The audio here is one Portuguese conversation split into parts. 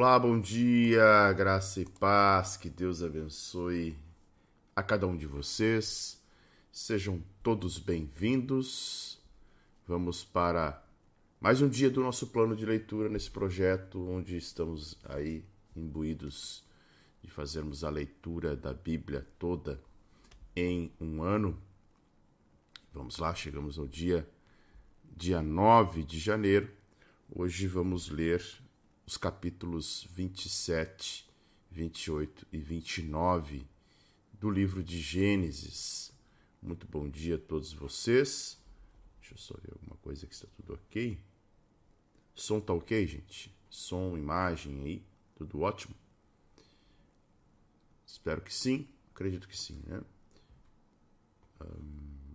Olá, bom dia, graça e paz, que Deus abençoe a cada um de vocês. Sejam todos bem-vindos. Vamos para mais um dia do nosso plano de leitura nesse projeto, onde estamos aí imbuídos de fazermos a leitura da Bíblia toda em um ano. Vamos lá, chegamos ao dia dia 9 de janeiro. Hoje vamos ler os capítulos 27, 28 e 29 do livro de Gênesis. Muito bom dia a todos vocês. Deixa eu só ver alguma coisa que está tudo ok. Som tá ok, gente? Som, imagem aí, tudo ótimo? Espero que sim, acredito que sim, né?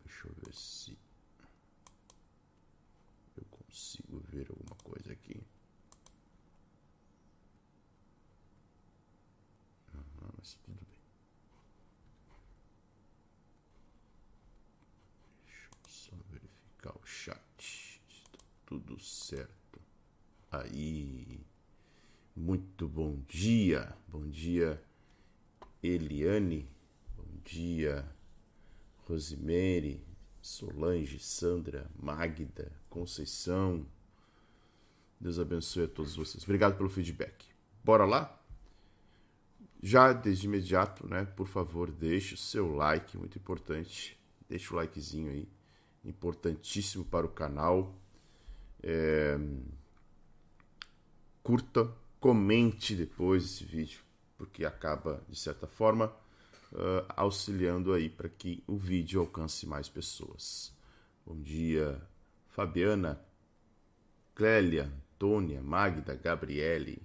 Deixa eu ver se eu consigo ver alguma coisa aqui. Uhum, mas tudo bem. Deixa eu só verificar o chat. Está tudo certo. Aí. Muito bom dia. Bom dia, Eliane. Bom dia, Rosemary, Solange, Sandra, Magda, Conceição. Deus abençoe a todos vocês. Obrigado pelo feedback. Bora lá? Já desde imediato, né? Por favor, deixe o seu like, muito importante. Deixe o likezinho aí, importantíssimo para o canal. É... Curta, comente depois esse vídeo, porque acaba, de certa forma, uh, auxiliando aí para que o vídeo alcance mais pessoas. Bom dia, Fabiana, Clélia, Antônia, Magda, Gabriele.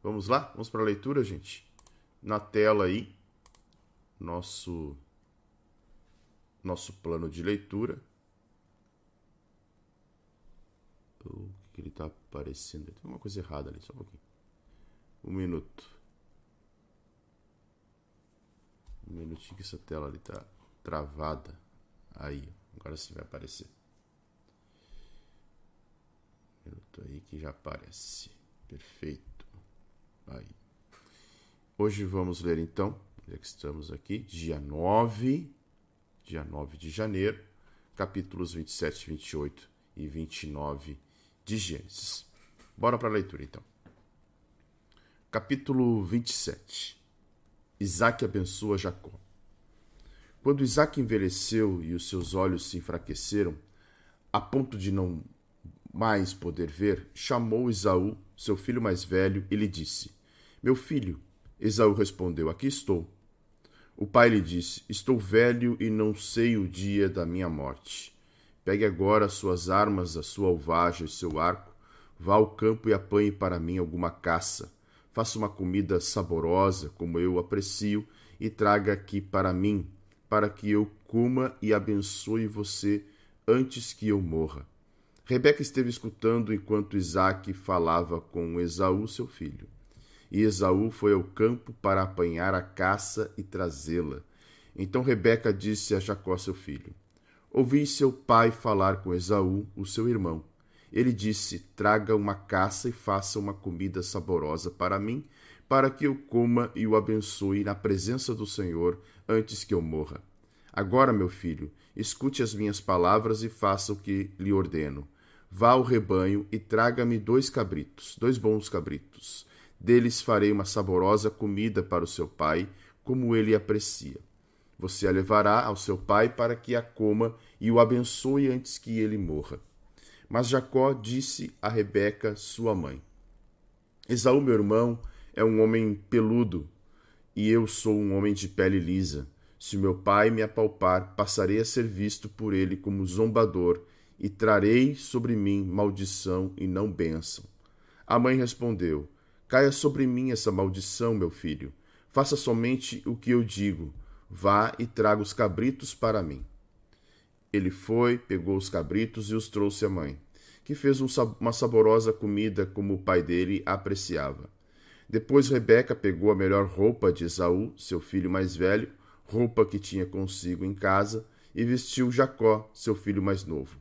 Vamos lá? Vamos para a leitura, gente? Na tela aí, nosso nosso plano de leitura. O que ele está aparecendo? Tem uma coisa errada ali, só um pouquinho. Um minuto. Um minutinho que essa tela ali tá travada. Aí, agora sim vai aparecer. Um minuto aí que já aparece. Perfeito. Aí. Hoje vamos ler então, já que estamos aqui, dia 9, dia 9 de janeiro, capítulos 27, 28 e 29 de Gênesis. Bora para a leitura então. Capítulo 27. Isaac abençoa Jacó. Quando Isaac envelheceu e os seus olhos se enfraqueceram, a ponto de não mais poder ver, chamou Esaú, seu filho mais velho, e lhe disse: Meu filho. Esaú respondeu: Aqui estou. O pai lhe disse: Estou velho e não sei o dia da minha morte. Pegue agora suas armas, a sua alvagem e seu arco, vá ao campo e apanhe para mim alguma caça Faça uma comida saborosa, como eu aprecio, e traga aqui para mim, para que eu coma e abençoe você antes que eu morra. Rebeca esteve escutando enquanto Isaac falava com Esaú, seu filho. E Esaú foi ao campo para apanhar a caça e trazê-la. Então Rebeca disse a Jacó, seu filho: Ouvi seu pai falar com Esaú, o seu irmão. Ele disse: Traga uma caça e faça uma comida saborosa para mim, para que eu coma e o abençoe na presença do Senhor antes que eu morra. Agora, meu filho, escute as minhas palavras e faça o que lhe ordeno. Vá ao rebanho e traga-me dois cabritos, dois bons cabritos. Deles farei uma saborosa comida para o seu pai, como ele aprecia. Você a levará ao seu pai para que a coma e o abençoe antes que ele morra. Mas Jacó disse a Rebeca, sua mãe: Esaú, meu irmão, é um homem peludo, e eu sou um homem de pele lisa. Se meu pai me apalpar, passarei a ser visto por ele como zombador, e trarei sobre mim maldição e não bênção. A mãe respondeu: Caia sobre mim essa maldição, meu filho. Faça somente o que eu digo. Vá e traga os cabritos para mim. Ele foi, pegou os cabritos e os trouxe à mãe, que fez um, uma saborosa comida como o pai dele apreciava. Depois Rebeca pegou a melhor roupa de Esaú, seu filho mais velho, roupa que tinha consigo em casa, e vestiu Jacó, seu filho mais novo.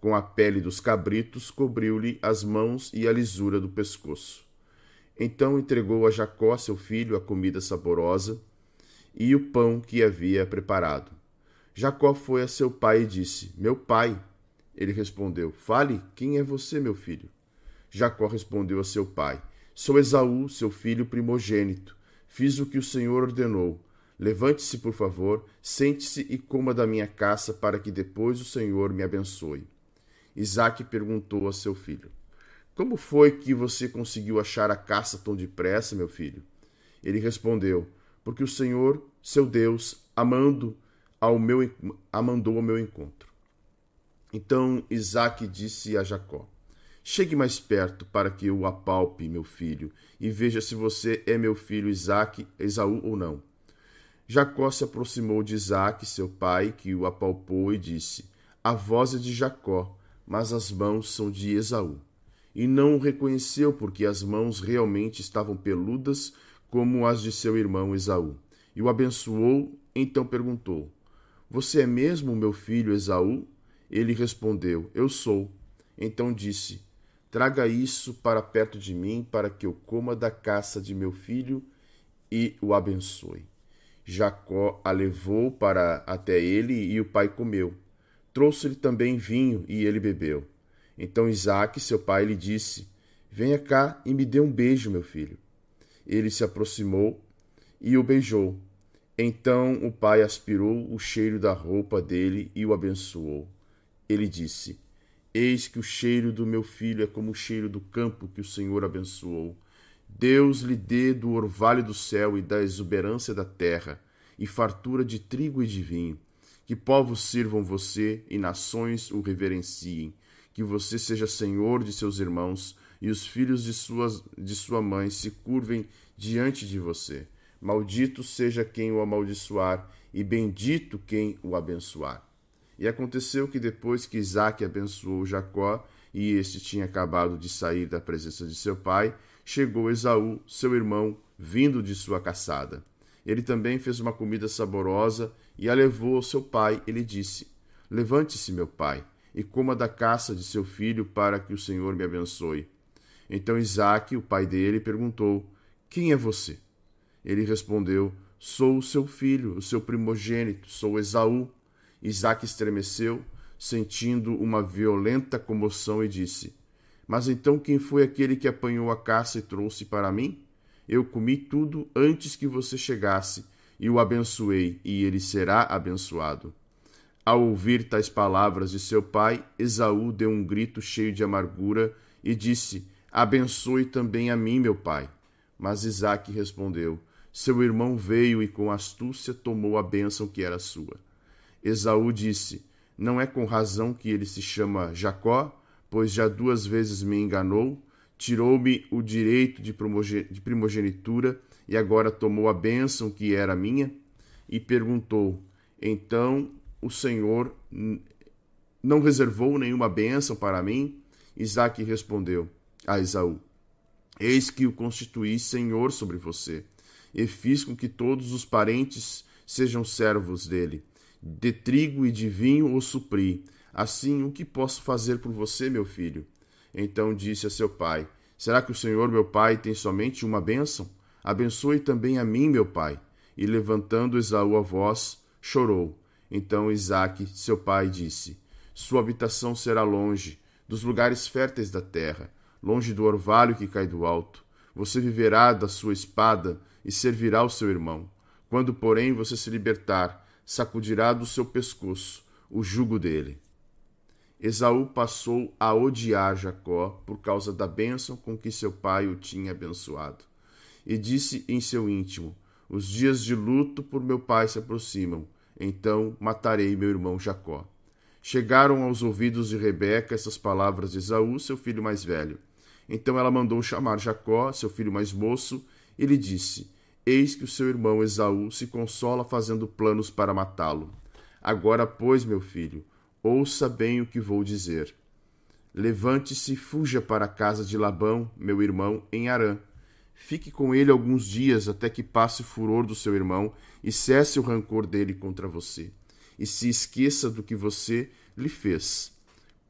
Com a pele dos cabritos cobriu-lhe as mãos e a lisura do pescoço. Então entregou a Jacó, seu filho, a comida saborosa e o pão que havia preparado. Jacó foi a seu pai e disse: Meu pai. Ele respondeu: Fale, quem é você, meu filho? Jacó respondeu a seu pai: Sou Esaú, seu filho primogênito. Fiz o que o Senhor ordenou. Levante-se, por favor, sente-se e coma da minha caça, para que depois o Senhor me abençoe. Isaque perguntou a seu filho: Como foi que você conseguiu achar a caça tão depressa, meu filho? Ele respondeu: Porque o Senhor, seu Deus, amando ao meu, a mandou ao meu encontro. Então Isaque disse a Jacó: Chegue mais perto para que eu o apalpe, meu filho, e veja se você é meu filho Isaque, Esaú ou não. Jacó se aproximou de Isaque, seu pai, que o apalpou e disse: A voz é de Jacó, mas as mãos são de Esaú. E não o reconheceu, porque as mãos realmente estavam peludas como as de seu irmão Esaú. E o abençoou, então perguntou: Você é mesmo meu filho Esaú? Ele respondeu: Eu sou. Então disse: Traga isso para perto de mim, para que eu coma da caça de meu filho e o abençoe. Jacó a levou para até ele e o pai comeu. Trouxe-lhe também vinho e ele bebeu. Então Isaque, seu pai, lhe disse: Venha cá e me dê um beijo, meu filho. Ele se aproximou e o beijou. Então o pai aspirou o cheiro da roupa dele e o abençoou. Ele disse: Eis que o cheiro do meu filho é como o cheiro do campo que o Senhor abençoou. Deus lhe dê do orvalho do céu e da exuberância da terra, e fartura de trigo e de vinho que povos sirvam você e nações o reverenciem. Que você seja senhor de seus irmãos e os filhos de, suas, de sua mãe se curvem diante de você. Maldito seja quem o amaldiçoar e bendito quem o abençoar. E aconteceu que depois que Isaac abençoou Jacó, e este tinha acabado de sair da presença de seu pai, chegou Esaú, seu irmão, vindo de sua caçada. Ele também fez uma comida saborosa e a levou ao seu pai. Ele disse: Levante-se, meu pai, e coma da caça de seu filho, para que o Senhor me abençoe. Então Isaque, o pai dele, perguntou: Quem é você? Ele respondeu: Sou o seu filho, o seu primogênito, sou Esaú. Isaque estremeceu, sentindo uma violenta comoção, e disse: Mas então quem foi aquele que apanhou a caça e trouxe para mim? Eu comi tudo antes que você chegasse, e o abençoei, e ele será abençoado. Ao ouvir tais palavras de seu pai, Esaú deu um grito cheio de amargura e disse: Abençoe também a mim, meu pai. Mas Isaque respondeu: Seu irmão veio e com astúcia tomou a bênção que era sua. Esaú disse: Não é com razão que ele se chama Jacó, pois já duas vezes me enganou tirou-me o direito de primogenitura e agora tomou a bênção que era minha? E perguntou: Então o Senhor não reservou nenhuma bênção para mim? Isaac respondeu a Esaú: Eis que o constituí senhor sobre você, e fiz com que todos os parentes sejam servos dele. De trigo e de vinho o supri. Assim, o que posso fazer por você, meu filho? Então disse a seu pai: Será que o Senhor, meu pai, tem somente uma bênção? Abençoe também a mim, meu pai. E levantando Esaú a voz, chorou. Então Isaque, seu pai, disse: Sua habitação será longe dos lugares férteis da terra, longe do orvalho que cai do alto. Você viverá da sua espada e servirá o seu irmão. Quando, porém, você se libertar, sacudirá do seu pescoço o jugo dele. Esaú passou a odiar Jacó por causa da bênção com que seu pai o tinha abençoado. E disse em seu íntimo: Os dias de luto por meu pai se aproximam, então matarei meu irmão Jacó. Chegaram aos ouvidos de Rebeca essas palavras de Esaú, seu filho mais velho. Então ela mandou chamar Jacó, seu filho mais moço, e lhe disse: Eis que o seu irmão Esaú se consola fazendo planos para matá-lo. Agora, pois, meu filho, Ouça bem o que vou dizer. Levante-se e fuja para a casa de Labão, meu irmão, em Harã. Fique com ele alguns dias até que passe o furor do seu irmão e cesse o rancor dele contra você, e se esqueça do que você lhe fez.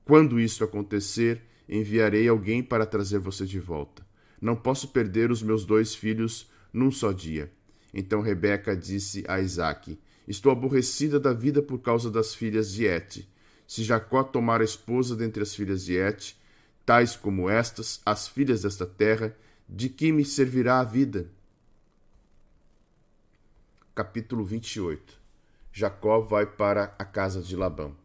Quando isso acontecer, enviarei alguém para trazer você de volta. Não posso perder os meus dois filhos num só dia. Então Rebeca disse a Isaque: Estou aborrecida da vida por causa das filhas de Et. Se Jacó tomar a esposa dentre as filhas de Et, tais como estas, as filhas desta terra, de que me servirá a vida? Capítulo 28 Jacó vai para a casa de Labão.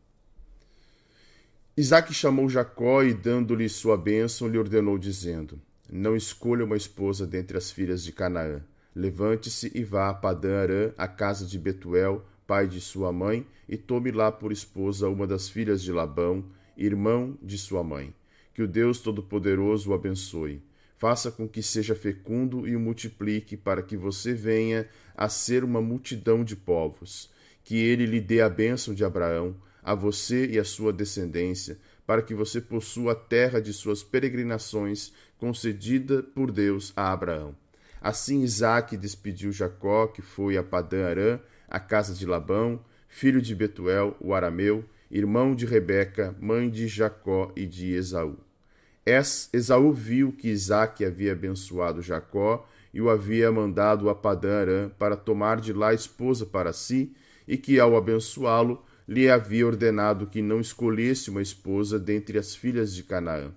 Isaac chamou Jacó e, dando-lhe sua bênção, lhe ordenou, dizendo: Não escolha uma esposa dentre as filhas de Canaã. Levante-se e vá a Padã Arã, a casa de Betuel, pai de sua mãe, e tome lá por esposa uma das filhas de Labão, irmão de sua mãe. Que o Deus Todo-Poderoso o abençoe. Faça com que seja fecundo e o multiplique, para que você venha a ser uma multidão de povos. Que ele lhe dê a bênção de Abraão, a você e a sua descendência, para que você possua a terra de suas peregrinações, concedida por Deus a Abraão. Assim Isaac despediu Jacó, que foi a Padã Arã, a casa de Labão, filho de Betuel, o arameu, irmão de Rebeca, mãe de Jacó e de Esaú. Esaú viu que Isaac havia abençoado Jacó e o havia mandado a Padã Arã para tomar de lá esposa para si, e que, ao abençoá-lo, lhe havia ordenado que não escolhesse uma esposa dentre as filhas de Canaã.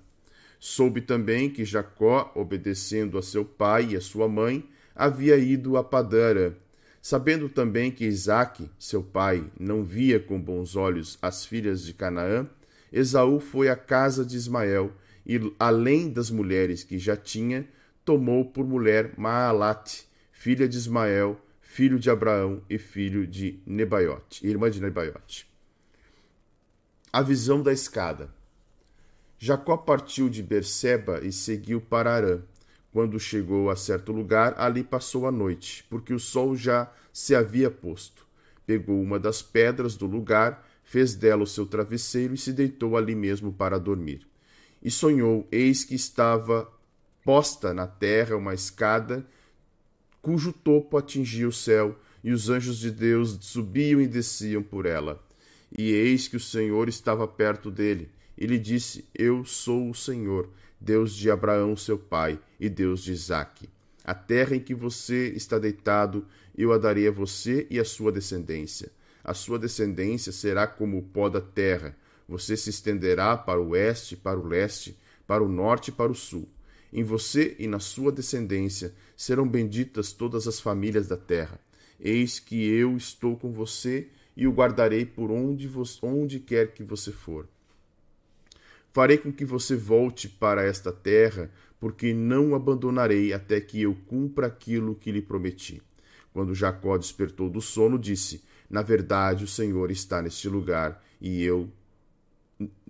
Soube também que Jacó, obedecendo a seu pai e a sua mãe, havia ido a Padara. Sabendo também que Isaque, seu pai, não via com bons olhos as filhas de Canaã, Esaú foi à casa de Ismael e, além das mulheres que já tinha, tomou por mulher Maalate, filha de Ismael, filho de Abraão e filho de Nebaiote, irmã de Nebaiote. A visão da escada. Jacó partiu de Berseba e seguiu para Arã. Quando chegou a certo lugar, ali passou a noite, porque o sol já se havia posto. Pegou uma das pedras do lugar, fez dela o seu travesseiro e se deitou ali mesmo para dormir. E sonhou, eis que estava posta na terra uma escada cujo topo atingia o céu, e os anjos de Deus subiam e desciam por ela. E eis que o Senhor estava perto dele, e lhe disse: Eu sou o Senhor, Deus de Abraão, seu pai, e Deus de Isaque. A terra em que você está deitado, eu a darei a você e à sua descendência. A sua descendência será como o pó da terra. Você se estenderá para o oeste, para o leste, para o norte e para o sul. Em você e na sua descendência serão benditas todas as famílias da terra. Eis que eu estou com você e o guardarei por onde, onde quer que você for. Farei com que você volte para esta terra, porque não o abandonarei até que eu cumpra aquilo que lhe prometi. Quando Jacó despertou do sono, disse: Na verdade, o Senhor está neste lugar, e eu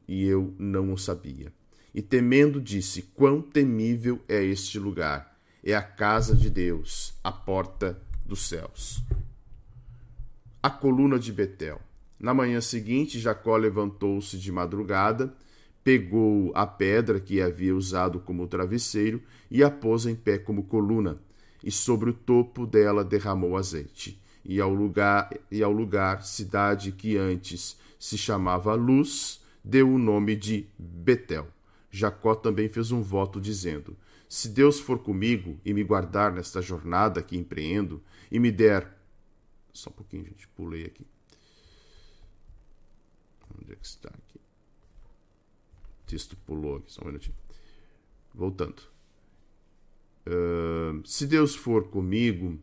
e eu não o sabia. E temendo disse: Quão temível é este lugar! É a casa de Deus, a porta dos céus. A coluna de Betel. Na manhã seguinte, Jacó levantou-se de madrugada, pegou a pedra que havia usado como travesseiro e a pôs em pé como coluna, e sobre o topo dela derramou azeite. E ao lugar, e ao lugar cidade que antes se chamava Luz, deu o nome de Betel. Jacó também fez um voto dizendo: Se Deus for comigo e me guardar nesta jornada que empreendo e me der. Só um pouquinho, gente, pulei aqui. Onde é que está aqui? O texto pulou aqui, só um minutinho. Voltando. Uh, se Deus for comigo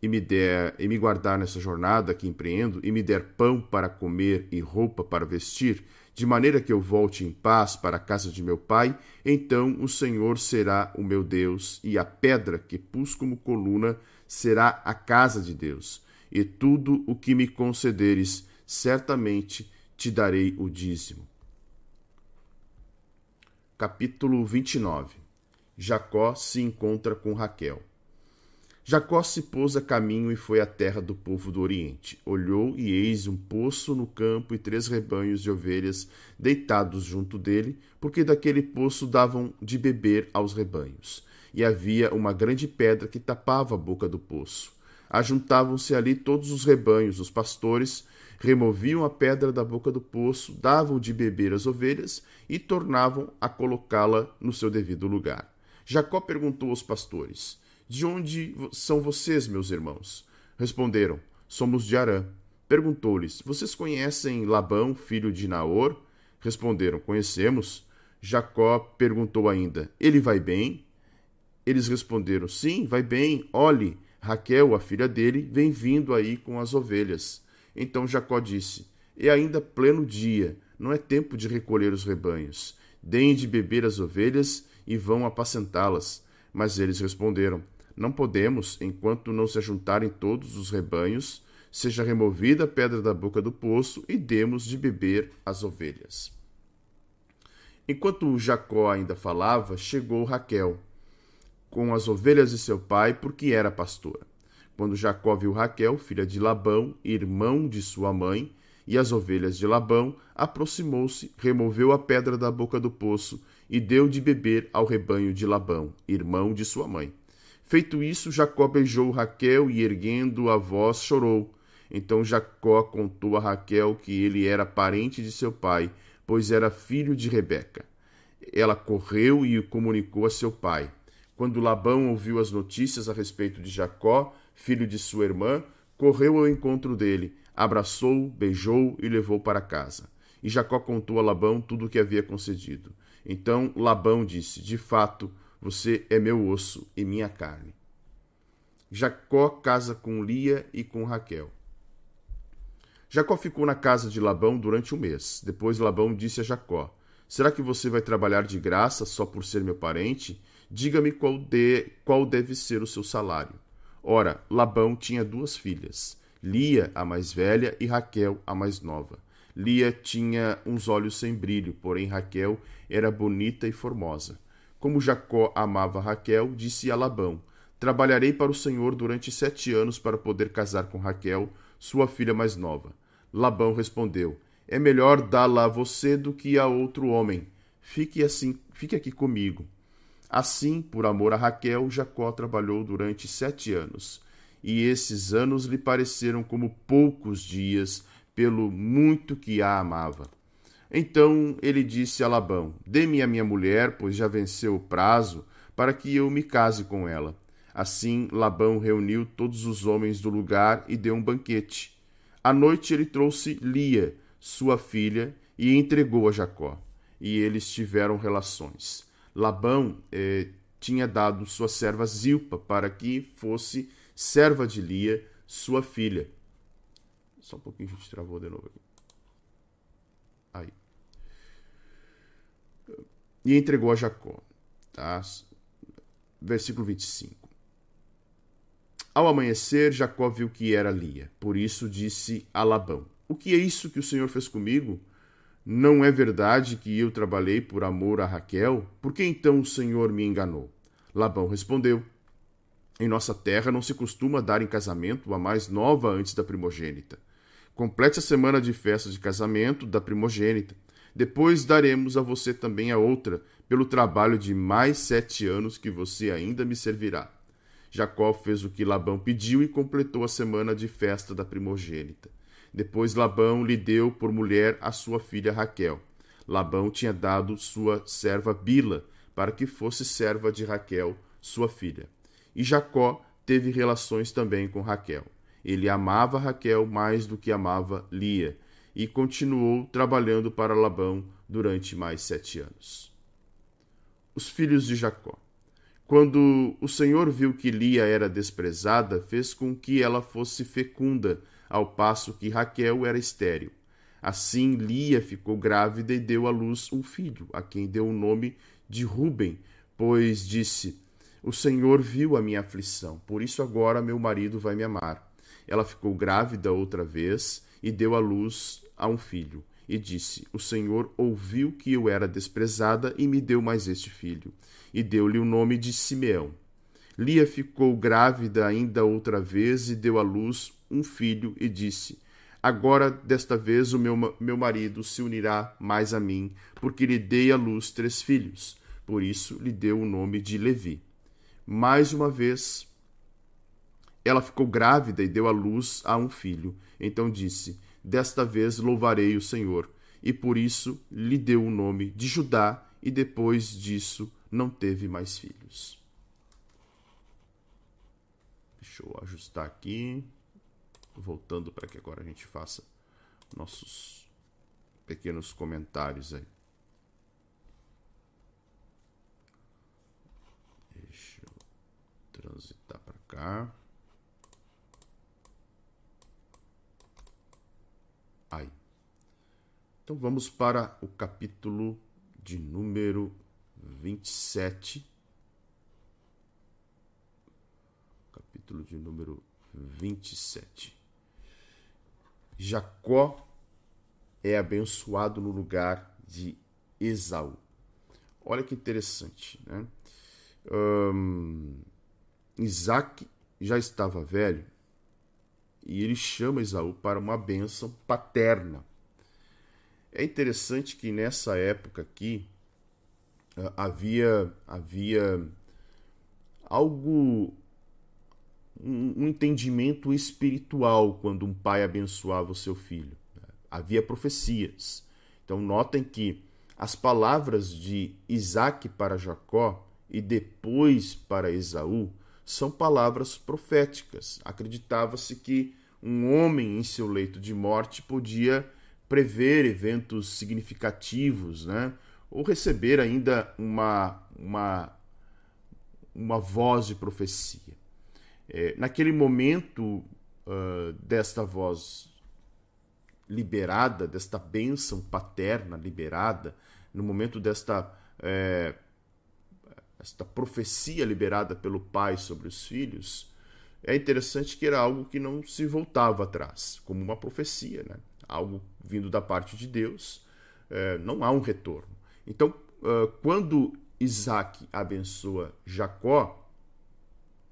e me der e me guardar nessa jornada que empreendo e me der pão para comer e roupa para vestir, de maneira que eu volte em paz para a casa de meu pai, então o Senhor será o meu Deus, e a pedra que pus como coluna será a casa de Deus. E tudo o que me concederes, certamente te darei o dízimo. Capítulo 29 Jacó se encontra com Raquel. Jacó se pôs a caminho e foi à terra do povo do Oriente. Olhou e eis um poço no campo e três rebanhos de ovelhas deitados junto dele, porque daquele poço davam de beber aos rebanhos. E havia uma grande pedra que tapava a boca do poço. Ajuntavam-se ali todos os rebanhos, os pastores removiam a pedra da boca do poço, davam de beber às ovelhas e tornavam a colocá-la no seu devido lugar. Jacó perguntou aos pastores: De onde são vocês, meus irmãos? Responderam: Somos de Arã. Perguntou-lhes: Vocês conhecem Labão, filho de Naor? Responderam: Conhecemos. Jacó perguntou ainda: Ele vai bem? Eles responderam: Sim, vai bem. Olhe, Raquel, a filha dele, vem vindo aí com as ovelhas. Então Jacó disse: É ainda pleno dia, não é tempo de recolher os rebanhos. Deem de beber as ovelhas e vão apacentá-las. Mas eles responderam: Não podemos, enquanto não se ajuntarem todos os rebanhos, seja removida a pedra da boca do poço e demos de beber as ovelhas. Enquanto Jacó ainda falava, chegou Raquel com as ovelhas de seu pai, porque era pastora. Quando Jacó viu Raquel, filha de Labão, irmão de sua mãe, e as ovelhas de Labão, aproximou-se, removeu a pedra da boca do poço e deu de beber ao rebanho de Labão, irmão de sua mãe. Feito isso, Jacó beijou Raquel e, erguendo a voz, chorou. Então Jacó contou a Raquel que ele era parente de seu pai, pois era filho de Rebeca. Ela correu e o comunicou a seu pai. Quando Labão ouviu as notícias a respeito de Jacó, filho de sua irmã, correu ao encontro dele, abraçou, beijou e levou para casa. E Jacó contou a Labão tudo o que havia concedido. Então Labão disse: De fato, você é meu osso e minha carne. Jacó casa com Lia e com Raquel. Jacó ficou na casa de Labão durante um mês. Depois Labão disse a Jacó: Será que você vai trabalhar de graça só por ser meu parente? Diga-me qual, de, qual deve ser o seu salário. Ora, Labão tinha duas filhas, Lia, a mais velha, e Raquel, a mais nova. Lia tinha uns olhos sem brilho, porém Raquel era bonita e formosa. Como Jacó amava Raquel, disse a Labão: Trabalharei para o Senhor durante sete anos para poder casar com Raquel, sua filha mais nova. Labão respondeu: É melhor dá-la a você do que a outro homem. Fique assim, fique aqui comigo. Assim, por amor a Raquel, Jacó trabalhou durante sete anos. E esses anos lhe pareceram como poucos dias, pelo muito que a amava. Então ele disse a Labão: Dê-me a minha mulher, pois já venceu o prazo, para que eu me case com ela. Assim Labão reuniu todos os homens do lugar e deu um banquete. À noite ele trouxe Lia, sua filha, e entregou a Jacó. E eles tiveram relações. Labão eh, tinha dado sua serva Zilpa para que fosse serva de Lia, sua filha. Só um pouquinho, a gente travou de novo aqui. E entregou a Jacó. Tá? Versículo 25. Ao amanhecer, Jacó viu que era Lia. Por isso disse a Labão: O que é isso que o Senhor fez comigo? Não é verdade que eu trabalhei por amor a Raquel? Por que então o Senhor me enganou? Labão respondeu: Em nossa terra não se costuma dar em casamento a mais nova antes da primogênita. Complete a semana de festa de casamento da primogênita. Depois daremos a você também a outra, pelo trabalho de mais sete anos que você ainda me servirá. Jacó fez o que Labão pediu e completou a semana de festa da primogênita. Depois Labão lhe deu por mulher a sua filha Raquel. Labão tinha dado sua serva Bila para que fosse serva de Raquel, sua filha. E Jacó teve relações também com Raquel. Ele amava Raquel mais do que amava Lia, e continuou trabalhando para Labão durante mais sete anos. Os filhos de Jacó. Quando o Senhor viu que Lia era desprezada, fez com que ela fosse fecunda, ao passo que Raquel era estéril. Assim, Lia ficou grávida e deu à luz um filho, a quem deu o nome de Ruben, pois disse: O Senhor viu a minha aflição, por isso agora meu marido vai me amar. Ela ficou grávida outra vez e deu à luz a um filho. E disse: O Senhor ouviu que eu era desprezada e me deu mais este filho. E deu-lhe o nome de Simeão. Lia ficou grávida ainda outra vez e deu à luz um filho e disse: Agora, desta vez, o meu, meu marido se unirá mais a mim, porque lhe dei à luz três filhos. Por isso lhe deu o nome de Levi. Mais uma vez, ela ficou grávida e deu à luz a um filho. Então disse: Desta vez louvarei o Senhor. E por isso lhe deu o nome de Judá, e depois disso, não teve mais filhos. Deixa eu ajustar aqui. Voltando para que agora a gente faça nossos pequenos comentários aí. Deixa eu transitar para cá. Então vamos para o capítulo de número 27. Capítulo de número 27. Jacó é abençoado no lugar de Esaú. Olha que interessante, né? Um, Isaac já estava velho e ele chama Esaú para uma bênção paterna. É interessante que nessa época aqui uh, havia havia algo um, entendimento espiritual quando um pai abençoava o seu filho. Havia profecias. Então notem que as palavras de Isaac para Jacó e depois para Esaú são palavras proféticas. Acreditava-se que um homem em seu leito de morte podia prever eventos significativos, né? ou receber ainda uma, uma, uma voz de profecia. É, naquele momento uh, desta voz liberada, desta bênção paterna liberada, no momento desta é, esta profecia liberada pelo pai sobre os filhos, é interessante que era algo que não se voltava atrás, como uma profecia, né? algo vindo da parte de Deus, é, não há um retorno. Então, uh, quando Isaac abençoa Jacó,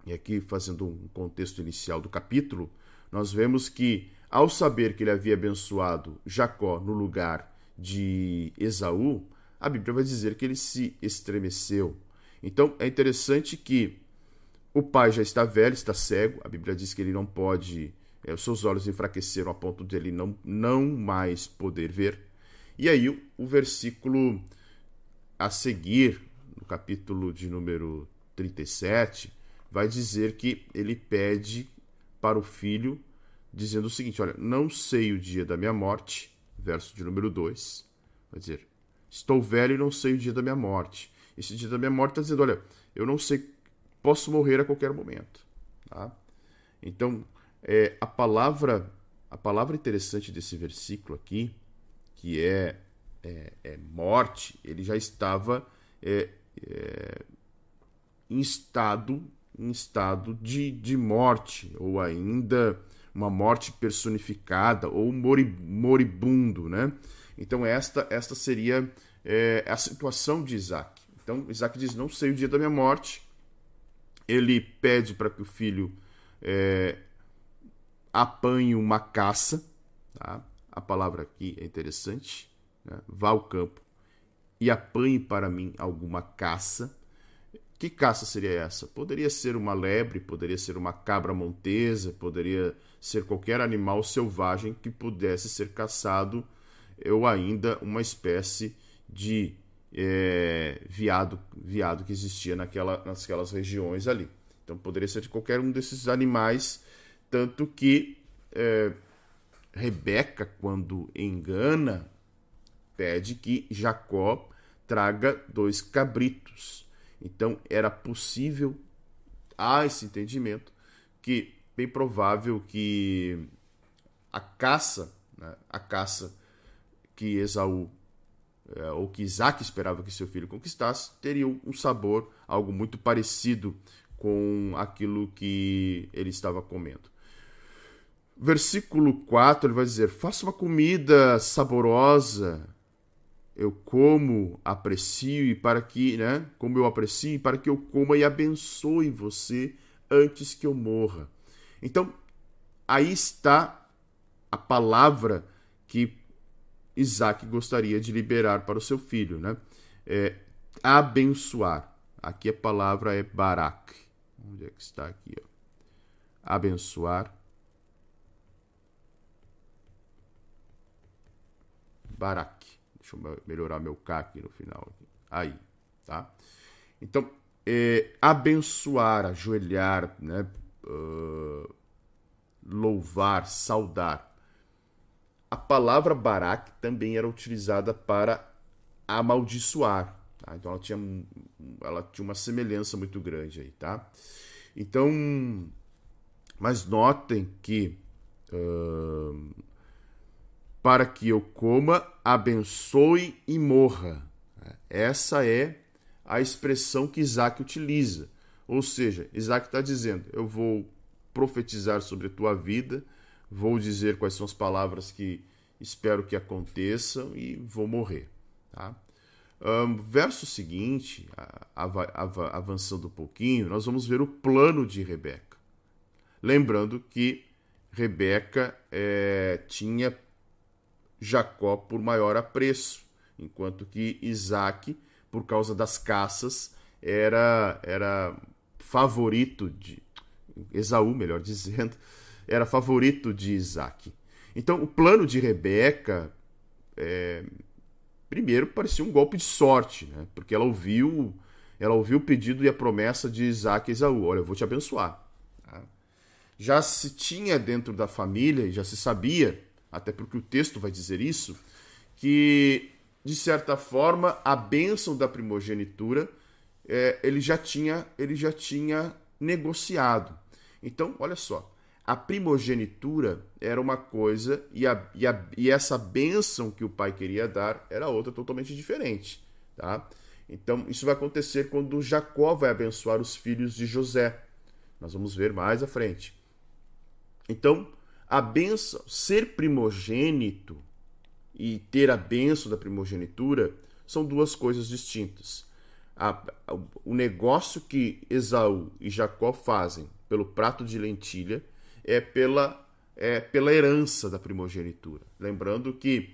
e aqui fazendo um contexto inicial do capítulo, nós vemos que, ao saber que ele havia abençoado Jacó no lugar de Esaú, a Bíblia vai dizer que ele se estremeceu. Então é interessante que o pai já está velho, está cego, a Bíblia diz que ele não pode, é, os seus olhos enfraqueceram a ponto de ele não, não mais poder ver. E aí o, o versículo a seguir, no capítulo de número 37, vai dizer que ele pede para o filho, dizendo o seguinte: Olha, não sei o dia da minha morte, verso de número 2. Vai dizer: Estou velho e não sei o dia da minha morte. Esse dia da minha morte está dizendo: Olha, eu não sei, posso morrer a qualquer momento. Tá? Então, é, a palavra a palavra interessante desse versículo aqui, que é, é, é morte, ele já estava é, é em estado em estado de, de morte, ou ainda uma morte personificada, ou moribundo, né? Então esta, esta seria é, a situação de Isaac. Então Isaac diz, não sei o dia da minha morte. Ele pede para que o filho é, apanhe uma caça. Tá? A palavra aqui é interessante. Né? Vá ao campo e apanhe para mim alguma caça. Que caça seria essa? Poderia ser uma lebre, poderia ser uma cabra montesa, poderia ser qualquer animal selvagem que pudesse ser caçado, ou ainda uma espécie de é, viado, viado que existia naquela, naquelas regiões ali. Então poderia ser de qualquer um desses animais, tanto que é, Rebeca, quando engana, pede que Jacó traga dois cabritos então era possível, há esse entendimento, que bem provável que a caça, né, a caça que Esaú ou que Isaac esperava que seu filho conquistasse, teria um sabor, algo muito parecido com aquilo que ele estava comendo. Versículo 4, ele vai dizer: Faça uma comida saborosa eu como, aprecio e para que, né, como eu aprecio, para que eu coma e abençoe você antes que eu morra. Então, aí está a palavra que Isaac gostaria de liberar para o seu filho, né? É, abençoar. Aqui a palavra é barak. Onde é que está aqui? Ó? Abençoar. Barak. Deixa eu melhorar meu K aqui no final. Aí, tá? Então, é, abençoar, ajoelhar, né? Uh, louvar, saudar. A palavra barak também era utilizada para amaldiçoar. Tá? Então ela tinha, ela tinha uma semelhança muito grande aí, tá? Então, mas notem que uh, para que eu coma, abençoe e morra. Essa é a expressão que Isaac utiliza. Ou seja, Isaac está dizendo: eu vou profetizar sobre a tua vida, vou dizer quais são as palavras que espero que aconteçam e vou morrer. Tá? Um, verso seguinte, avançando um pouquinho, nós vamos ver o plano de Rebeca. Lembrando que Rebeca é, tinha Jacó por maior apreço, enquanto que Isaac, por causa das caças, era, era favorito de, Esaú, melhor dizendo, era favorito de Isaac. Então, o plano de Rebeca, é, primeiro, parecia um golpe de sorte, né? porque ela ouviu, ela ouviu o pedido e a promessa de Isaac e Esaú: Olha, eu vou te abençoar. Tá? Já se tinha dentro da família, e já se sabia, até porque o texto vai dizer isso, que, de certa forma, a bênção da primogenitura é, ele, já tinha, ele já tinha negociado. Então, olha só, a primogenitura era uma coisa e, a, e, a, e essa bênção que o pai queria dar era outra totalmente diferente. Tá? Então, isso vai acontecer quando Jacó vai abençoar os filhos de José. Nós vamos ver mais à frente. Então, a benção, ser primogênito e ter a benção da primogenitura são duas coisas distintas. A, o negócio que Esaú e Jacó fazem pelo prato de lentilha, é pela, é pela herança da primogenitura. Lembrando que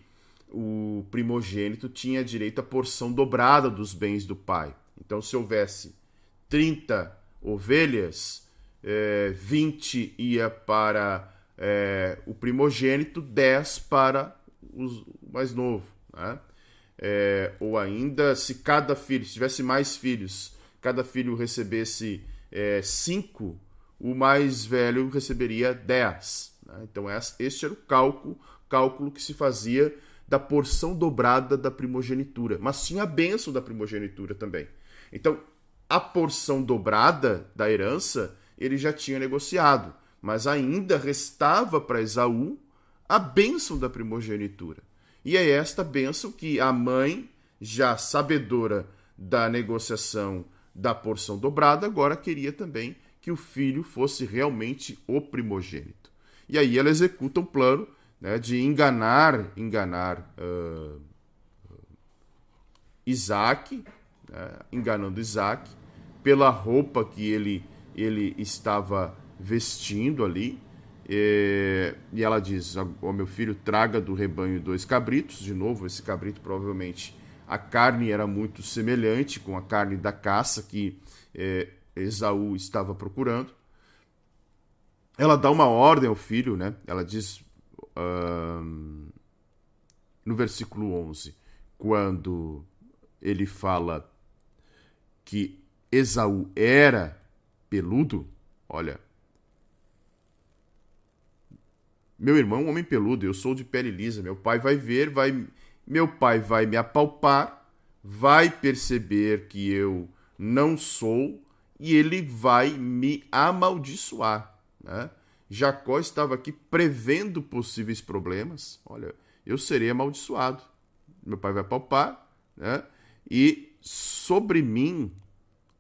o primogênito tinha direito à porção dobrada dos bens do pai. Então, se houvesse 30 ovelhas, é, 20 ia para é, o primogênito, 10 para o mais novo. Né? É, ou ainda, se cada filho, se tivesse mais filhos, cada filho recebesse é, cinco o mais velho receberia 10. Né? Então, este era o cálculo, cálculo que se fazia da porção dobrada da primogenitura. Mas tinha a benção da primogenitura também. Então, a porção dobrada da herança ele já tinha negociado, mas ainda restava para Esaú a bênção da primogenitura. E é esta bênção que a mãe, já sabedora da negociação da porção dobrada, agora queria também que o filho fosse realmente o primogênito. E aí ela executa um plano né, de enganar, enganar uh, Isaac, né, enganando Isaac pela roupa que ele, ele estava vestindo ali. E, e ela diz: Ó meu filho, traga do rebanho dois cabritos. De novo, esse cabrito provavelmente a carne era muito semelhante com a carne da caça que eh, Esaú estava procurando. Ela dá uma ordem ao filho, né? Ela diz no versículo 11, quando ele fala que Esaú era peludo, olha, meu irmão um homem peludo, eu sou de pele lisa, meu pai vai ver, vai meu pai vai me apalpar, vai perceber que eu não sou e ele vai me amaldiçoar. Né? Jacó estava aqui prevendo possíveis problemas. Olha, eu serei amaldiçoado. Meu pai vai palpar, né? E sobre mim,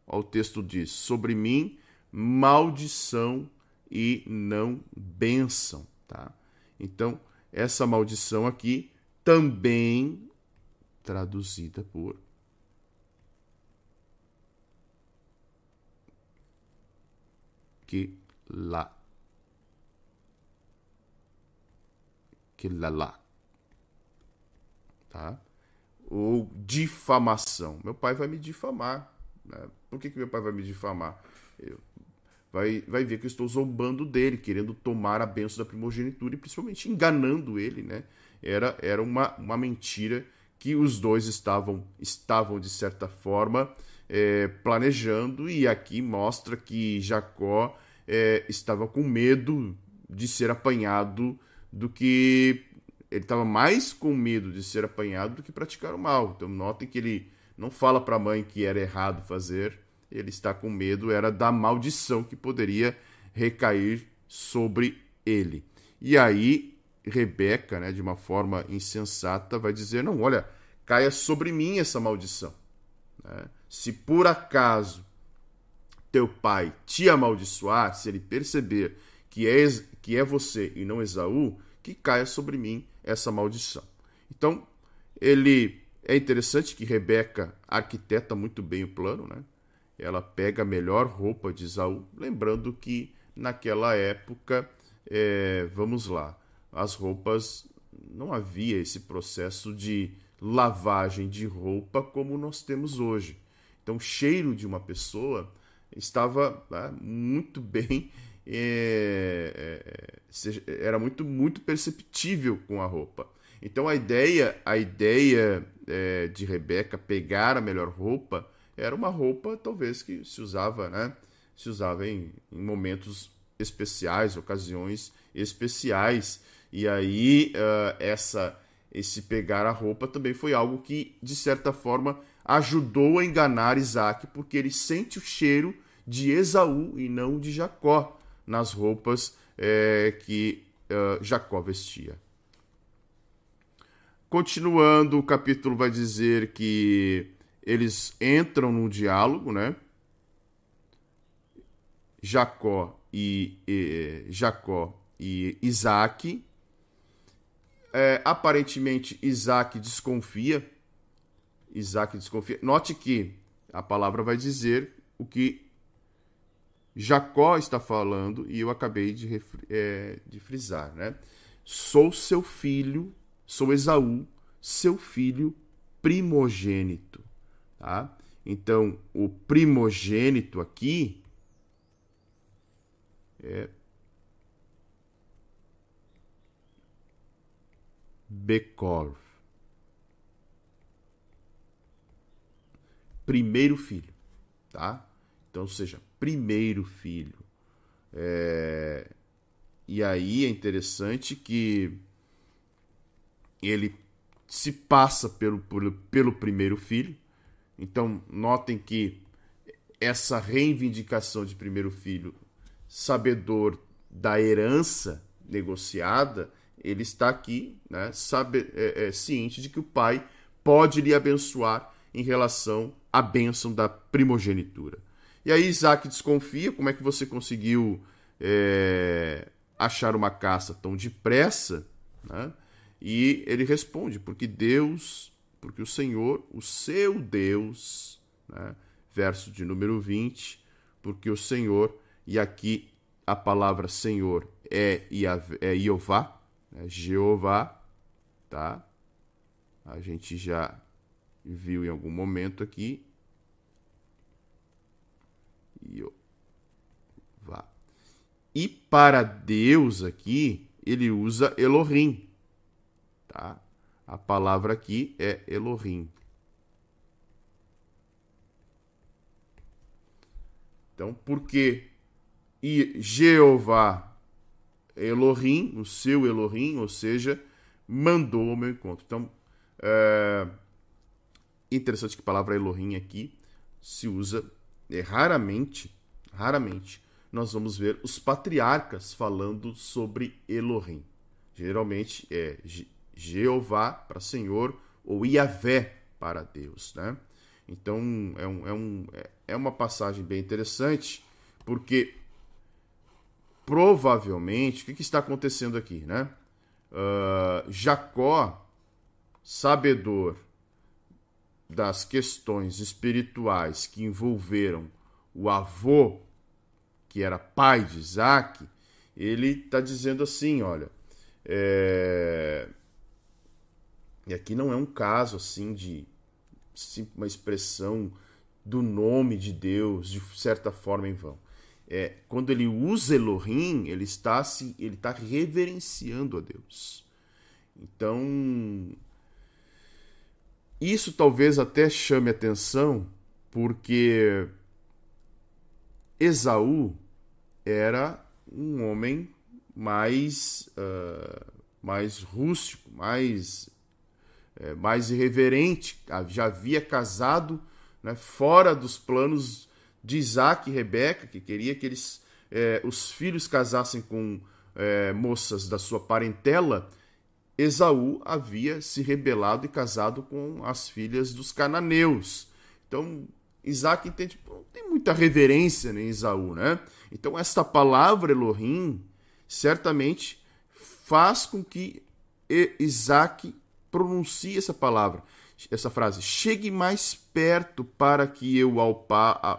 ó, o texto diz: sobre mim maldição e não bênção, tá? Então, essa maldição aqui também traduzida por que lá. Que lá lá. Tá? Ou difamação. Meu pai vai me difamar. Né? Por que, que meu pai vai me difamar? Eu, vai, vai ver que eu estou zombando dele, querendo tomar a benção da primogenitura e principalmente enganando ele, né? Era, era uma, uma mentira que os dois estavam, estavam de certa forma, é, planejando, e aqui mostra que Jacó é, estava com medo de ser apanhado do que. Ele estava mais com medo de ser apanhado do que praticar o mal. Então, notem que ele não fala para a mãe que era errado fazer, ele está com medo, era da maldição que poderia recair sobre ele. E aí, Rebeca, né, de uma forma insensata, vai dizer: Não, olha, caia sobre mim essa maldição. Né? Se por acaso teu pai te amaldiçoar, se ele perceber que é, que é você e não Esaú, que caia sobre mim essa maldição. Então, ele é interessante que Rebeca arquiteta muito bem o plano, né? Ela pega a melhor roupa de Esaú, lembrando que naquela época, é, vamos lá, as roupas não havia esse processo de lavagem de roupa como nós temos hoje. Então, o cheiro de uma pessoa estava né, muito bem, é, é, era muito, muito perceptível com a roupa. Então, a ideia, a ideia é, de Rebeca pegar a melhor roupa era uma roupa, talvez, que se usava, né? Se usava em, em momentos especiais, ocasiões especiais. E aí, uh, essa esse pegar a roupa também foi algo que, de certa forma, ajudou a enganar Isaac, porque ele sente o cheiro de Esaú e não de Jacó nas roupas é, que uh, Jacó vestia. Continuando, o capítulo vai dizer que eles entram num diálogo, né? Jacó e, e Jacó e Isaac. É, aparentemente, Isaac desconfia Isaac desconfia. Note que a palavra vai dizer o que Jacó está falando e eu acabei de, é, de frisar, né? Sou seu filho, sou Esaú, seu filho primogênito, tá? Então, o primogênito aqui é Bekor. Primeiro filho, tá? Então, seja, primeiro filho. É... E aí é interessante que ele se passa pelo, pelo, pelo primeiro filho. Então, notem que essa reivindicação de primeiro filho, sabedor da herança negociada, ele está aqui, né, sabe, é, é, ciente de que o pai pode lhe abençoar em relação à bênção da primogenitura. E aí Isaac desconfia, como é que você conseguiu é, achar uma caça tão depressa? Né? E ele responde, porque Deus, porque o Senhor, o seu Deus, né? verso de número 20, porque o Senhor, e aqui a palavra Senhor é, Jeová, é Jeová, tá? A gente já viu em algum momento aqui. E para Deus aqui, ele usa Elohim. Tá? A palavra aqui é Elohim. Então, porque e Jeová Elohim, o seu Elohim, ou seja, mandou ao meu encontro. Então, é, Interessante que a palavra Elohim aqui se usa é, raramente, raramente nós vamos ver os patriarcas falando sobre Elohim. Geralmente é Jeová para Senhor ou Iavé para Deus, né? Então é, um, é, um, é uma passagem bem interessante, porque provavelmente o que, que está acontecendo aqui, né? Uh, Jacó, sabedor das questões espirituais que envolveram o avô, que era pai de Isaac, ele está dizendo assim: olha, é... e aqui não é um caso assim de uma expressão do nome de Deus de certa forma em vão. É, quando ele usa Elohim, ele está se, ele está reverenciando a Deus. Então, isso talvez até chame atenção porque Esaú era um homem mais, uh, mais rústico, mais, é, mais irreverente, já havia casado né, fora dos planos de Isaac e Rebeca, que queria que eles, é, os filhos casassem com é, moças da sua parentela, Esaú havia se rebelado e casado com as filhas dos cananeus. Então, Isaac entende, não tem muita reverência em Esaú, né? Então, esta palavra Elohim certamente faz com que Isaac pronuncie essa palavra, essa frase. Chegue mais perto para que eu,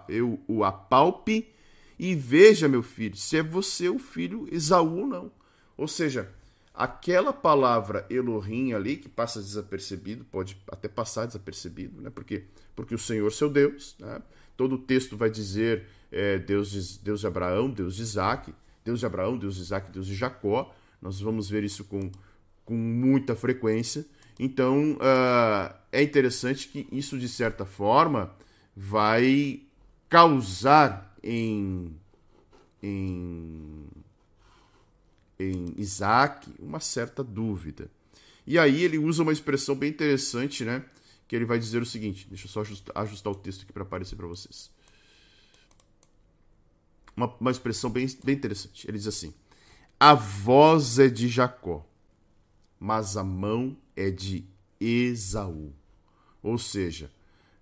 eu o apalpe e veja, meu filho, se é você o filho Esaú ou não. Ou seja, aquela palavra Elohim ali, que passa desapercebido, pode até passar desapercebido, né? porque, porque o Senhor, seu Deus, né? todo o texto vai dizer é, Deus, de, Deus de Abraão, Deus de Isaac, Deus de Abraão, Deus de Isaac, Deus de Jacó. Nós vamos ver isso com, com muita frequência. Então, uh, é interessante que isso, de certa forma, vai causar em, em, em Isaac uma certa dúvida. E aí ele usa uma expressão bem interessante, né? Que ele vai dizer o seguinte: deixa eu só ajustar, ajustar o texto aqui para aparecer para vocês. Uma, uma expressão bem, bem interessante. Ele diz assim: A voz é de Jacó, mas a mão é de Esaú. Ou seja,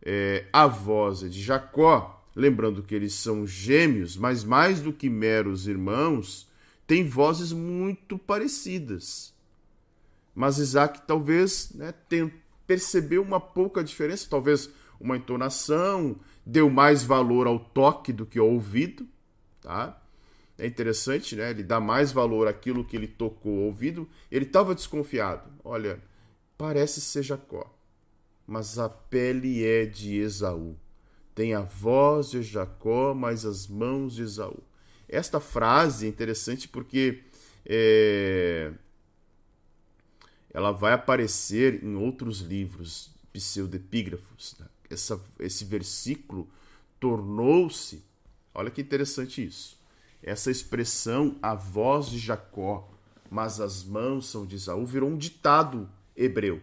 é, a voz é de Jacó, Lembrando que eles são gêmeos, mas mais do que meros irmãos, têm vozes muito parecidas. Mas Isaac talvez né, tenha, percebeu uma pouca diferença, talvez uma entonação, deu mais valor ao toque do que ao ouvido. Tá? É interessante, né? Ele dá mais valor àquilo que ele tocou ao ouvido. Ele estava desconfiado. Olha, parece ser Jacó, mas a pele é de Esaú. Tem a voz de Jacó, mas as mãos de Esaú. Esta frase é interessante porque é, ela vai aparecer em outros livros pseudepígrafos. Né? Essa, esse versículo tornou-se, olha que interessante isso, essa expressão, a voz de Jacó, mas as mãos são de Esaú, virou um ditado hebreu.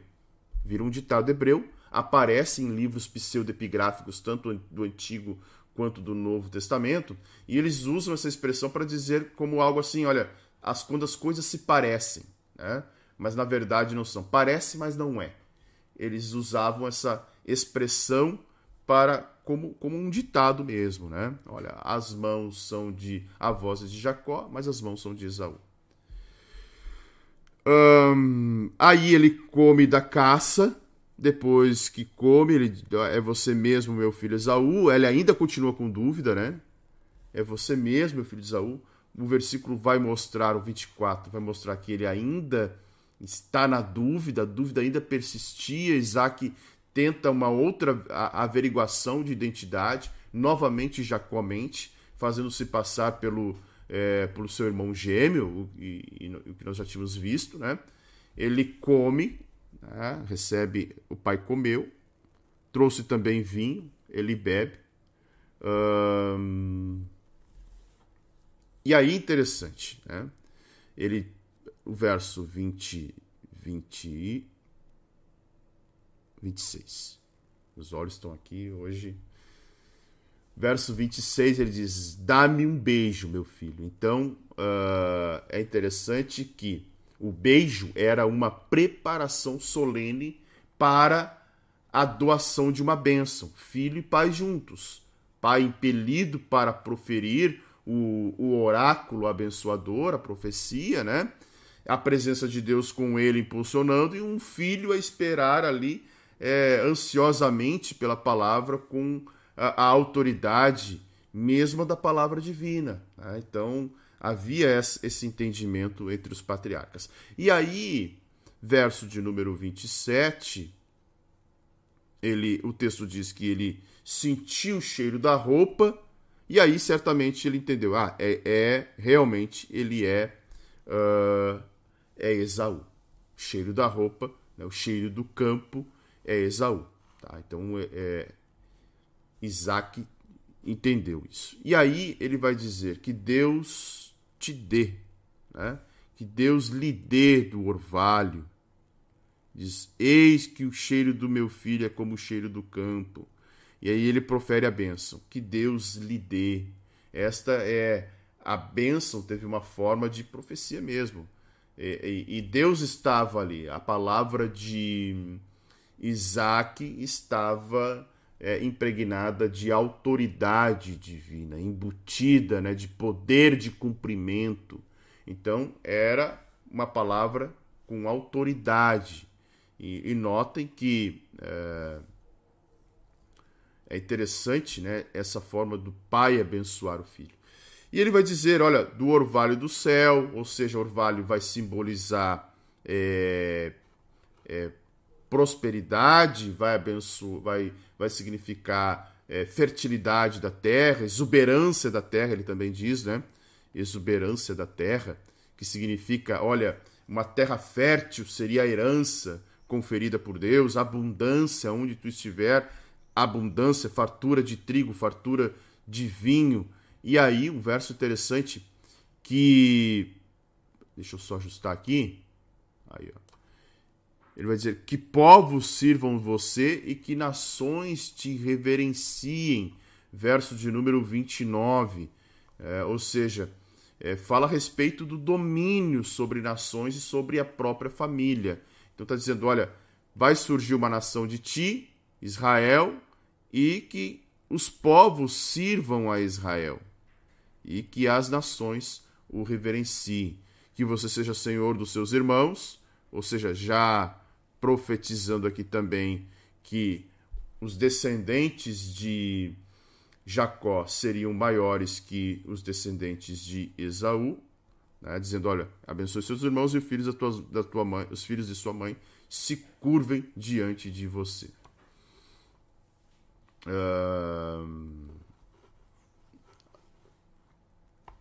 Virou um ditado hebreu aparece em livros pseudepigráficos, tanto do Antigo quanto do Novo Testamento, e eles usam essa expressão para dizer como algo assim, olha, as, quando as coisas se parecem, né? mas na verdade não são. Parece, mas não é. Eles usavam essa expressão para como, como um ditado mesmo, né? Olha, as mãos são de a voz é de Jacó, mas as mãos são de Esaú. aí ele come da caça, depois que come, ele é você mesmo, meu filho Esaú. Ele ainda continua com dúvida, né? É você mesmo, meu filho Esaú. O versículo vai mostrar, o 24, vai mostrar que ele ainda está na dúvida, a dúvida ainda persistia. Isaac tenta uma outra averiguação de identidade, novamente Jacó mente, fazendo-se passar pelo, é, pelo seu irmão gêmeo, o, e, e, o que nós já tínhamos visto, né? Ele come né? recebe, o pai comeu, trouxe também vinho, ele bebe. e aí, interessante, né? ele, o verso 20, 20 26. Os olhos estão aqui hoje. Verso 26, ele diz: Dá-me um beijo, meu filho. Então, uh, é interessante que o beijo era uma preparação solene para a doação de uma bênção, filho e pai juntos. Pai impelido para proferir o, o oráculo abençoador, a profecia, né? A presença de Deus com ele impulsionando, e um filho a esperar ali é, ansiosamente pela palavra com a, a autoridade mesma da palavra divina. Né? Então, havia esse entendimento entre os patriarcas. E aí, verso de número 27, ele, o texto diz que ele sentiu o cheiro da roupa, e aí certamente ele entendeu, ah, é, é realmente ele é, uh, é Esaú. O cheiro da roupa, né, o cheiro do campo é Esaú. Tá? Então, é, é Isaac entendeu isso. E aí ele vai dizer que Deus te dê, né? que Deus lhe dê do orvalho. Diz: Eis que o cheiro do meu filho é como o cheiro do campo. E aí ele profere a bênção: que Deus lhe dê. Esta é a bênção, teve uma forma de profecia mesmo. E, e, e Deus estava ali. A palavra de Isaac estava é, impregnada de autoridade divina, embutida né, de poder de cumprimento. Então, era uma palavra com autoridade. E, e notem que é, é, interessante né, essa forma do pai abençoar o filho. E ele vai dizer: olha, do orvalho do céu, ou seja, orvalho vai simbolizar é, é, prosperidade, vai abençoar, vai, vai significar é, fertilidade da terra, exuberância da terra, ele também diz, né? Exuberância da terra, que significa, olha, uma terra fértil seria a herança conferida por Deus, abundância onde tu estiver, abundância, fartura de trigo, fartura de vinho. E aí, um verso interessante que. Deixa eu só ajustar aqui. Aí, ó. Ele vai dizer: Que povos sirvam você e que nações te reverenciem. Verso de número 29. É, ou seja, é, fala a respeito do domínio sobre nações e sobre a própria família. Então está dizendo: olha, vai surgir uma nação de ti, Israel, e que os povos sirvam a Israel, e que as nações o reverenciem. Que você seja senhor dos seus irmãos, ou seja, já profetizando aqui também que os descendentes de Jacó seriam maiores que os descendentes de Esaú, né, dizendo: Olha, abençoe seus irmãos e os filhos da tua, da tua mãe, os filhos de sua mãe se curvem diante de você. Uh...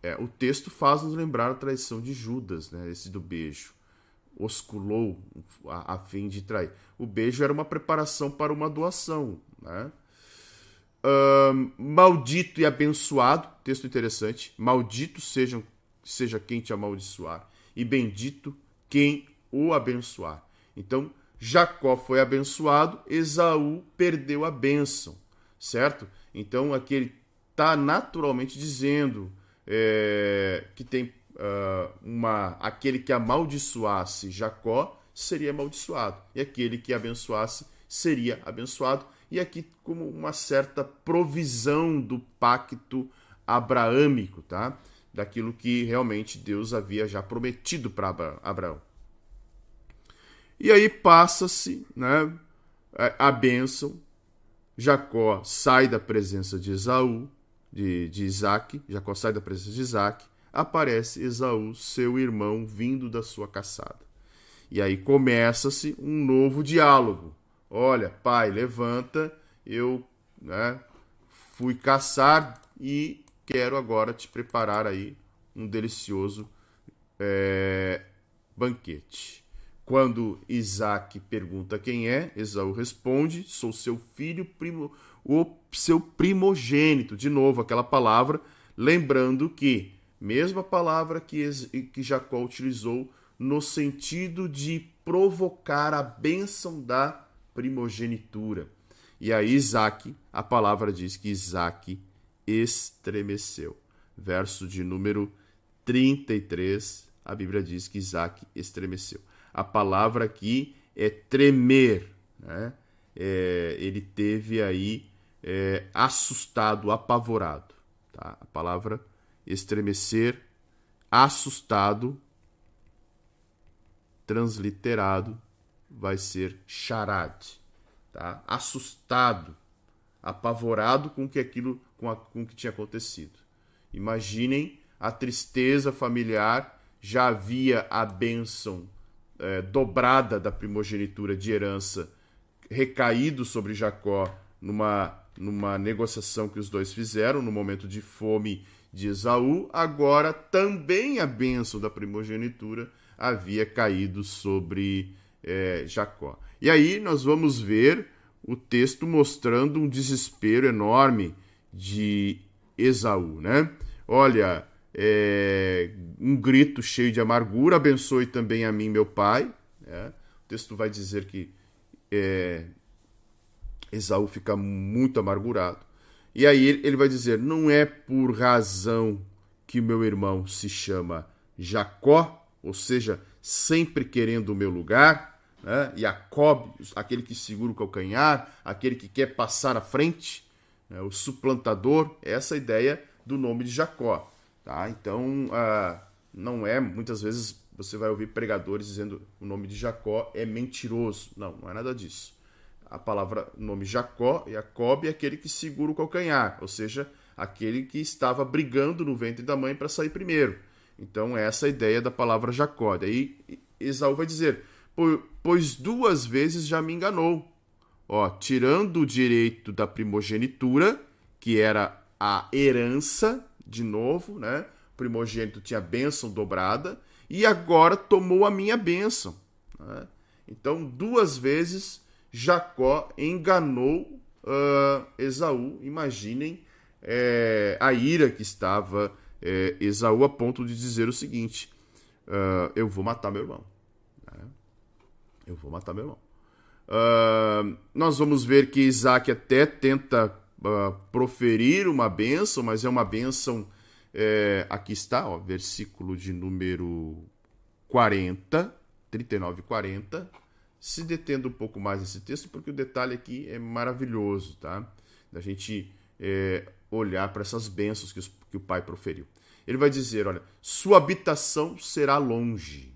É, o texto faz nos lembrar a traição de Judas, né, esse do beijo osculou a, a, fim de trair. O beijo era uma preparação para uma doação. Né? Maldito e abençoado, texto interessante. Maldito seja, seja quem te amaldiçoar, e bendito quem o abençoar. Então, Jacó foi abençoado, Esaú perdeu a bênção, certo? Então, aqui ele está naturalmente dizendo é, que tem uh, uma, aquele que amaldiçoasse Jacó seria amaldiçoado, e aquele que abençoasse seria abençoado, e aqui como uma certa provisão do pacto abraâmico, tá? Daquilo que realmente Deus havia já prometido para Abraão. E aí passa-se né, a bênção, Jacó sai da presença de Esaú, de, de Isaac, Jacó sai da presença de Isaac, aparece Esaú, seu irmão, vindo da sua caçada. E aí começa-se um novo diálogo. Olha, pai, levanta, eu né, fui caçar e quero agora te preparar aí um delicioso é, banquete. Quando Isaac pergunta quem é, Esaú responde: Sou seu filho, primo, o seu primogênito. De novo, aquela palavra, lembrando que Mesma palavra que, que Jacó utilizou no sentido de provocar a bênção da primogenitura. E aí, Isaac, a palavra diz que Isaac estremeceu. Verso de número 33, a Bíblia diz que Isaac estremeceu. A palavra aqui é tremer. Né? É, ele teve aí é, assustado, apavorado. Tá? A palavra estremecer, assustado, transliterado, vai ser charad, tá? Assustado, apavorado com que aquilo, com, a, com que tinha acontecido. Imaginem a tristeza familiar, já havia a bênção é, dobrada da primogenitura de herança recaído sobre Jacó numa, numa negociação que os dois fizeram no momento de fome de Esaú, agora também a bênção da primogenitura havia caído sobre é, Jacó. E aí nós vamos ver o texto mostrando um desespero enorme de Esaú, né? Olha, é, um grito cheio de amargura, abençoe também a mim, meu pai. É, o texto vai dizer que é, Esaú fica muito amargurado. E aí ele vai dizer: não é por razão que meu irmão se chama Jacó, ou seja, sempre querendo o meu lugar, né? Jacob, aquele que segura o calcanhar, aquele que quer passar à frente, né? o suplantador, essa é ideia do nome de Jacó. Tá? Então, ah, não é, muitas vezes você vai ouvir pregadores dizendo o nome de Jacó é mentiroso. Não, não é nada disso. A palavra nome Jacó, Jacob, é aquele que segura o calcanhar, ou seja, aquele que estava brigando no ventre da mãe para sair primeiro. Então, essa é a ideia da palavra Jacó. Daí Esaú vai dizer: Pois duas vezes já me enganou. Ó, tirando o direito da primogenitura, que era a herança, de novo, né? O primogênito tinha bênção dobrada, e agora tomou a minha bênção. Né? Então, duas vezes Jacó enganou uh, Esaú. Imaginem é, a ira que estava é, Esaú a ponto de dizer o seguinte: uh, Eu vou matar meu irmão. Né? Eu vou matar meu irmão. Uh, nós vamos ver que Isaac até tenta uh, proferir uma bênção, mas é uma bênção. É, aqui está, ó, versículo de número 40, 39 e 40. Se detendo um pouco mais nesse texto, porque o detalhe aqui é maravilhoso, tá? Da gente é, olhar para essas bênçãos que, os, que o pai proferiu. Ele vai dizer: olha, sua habitação será longe,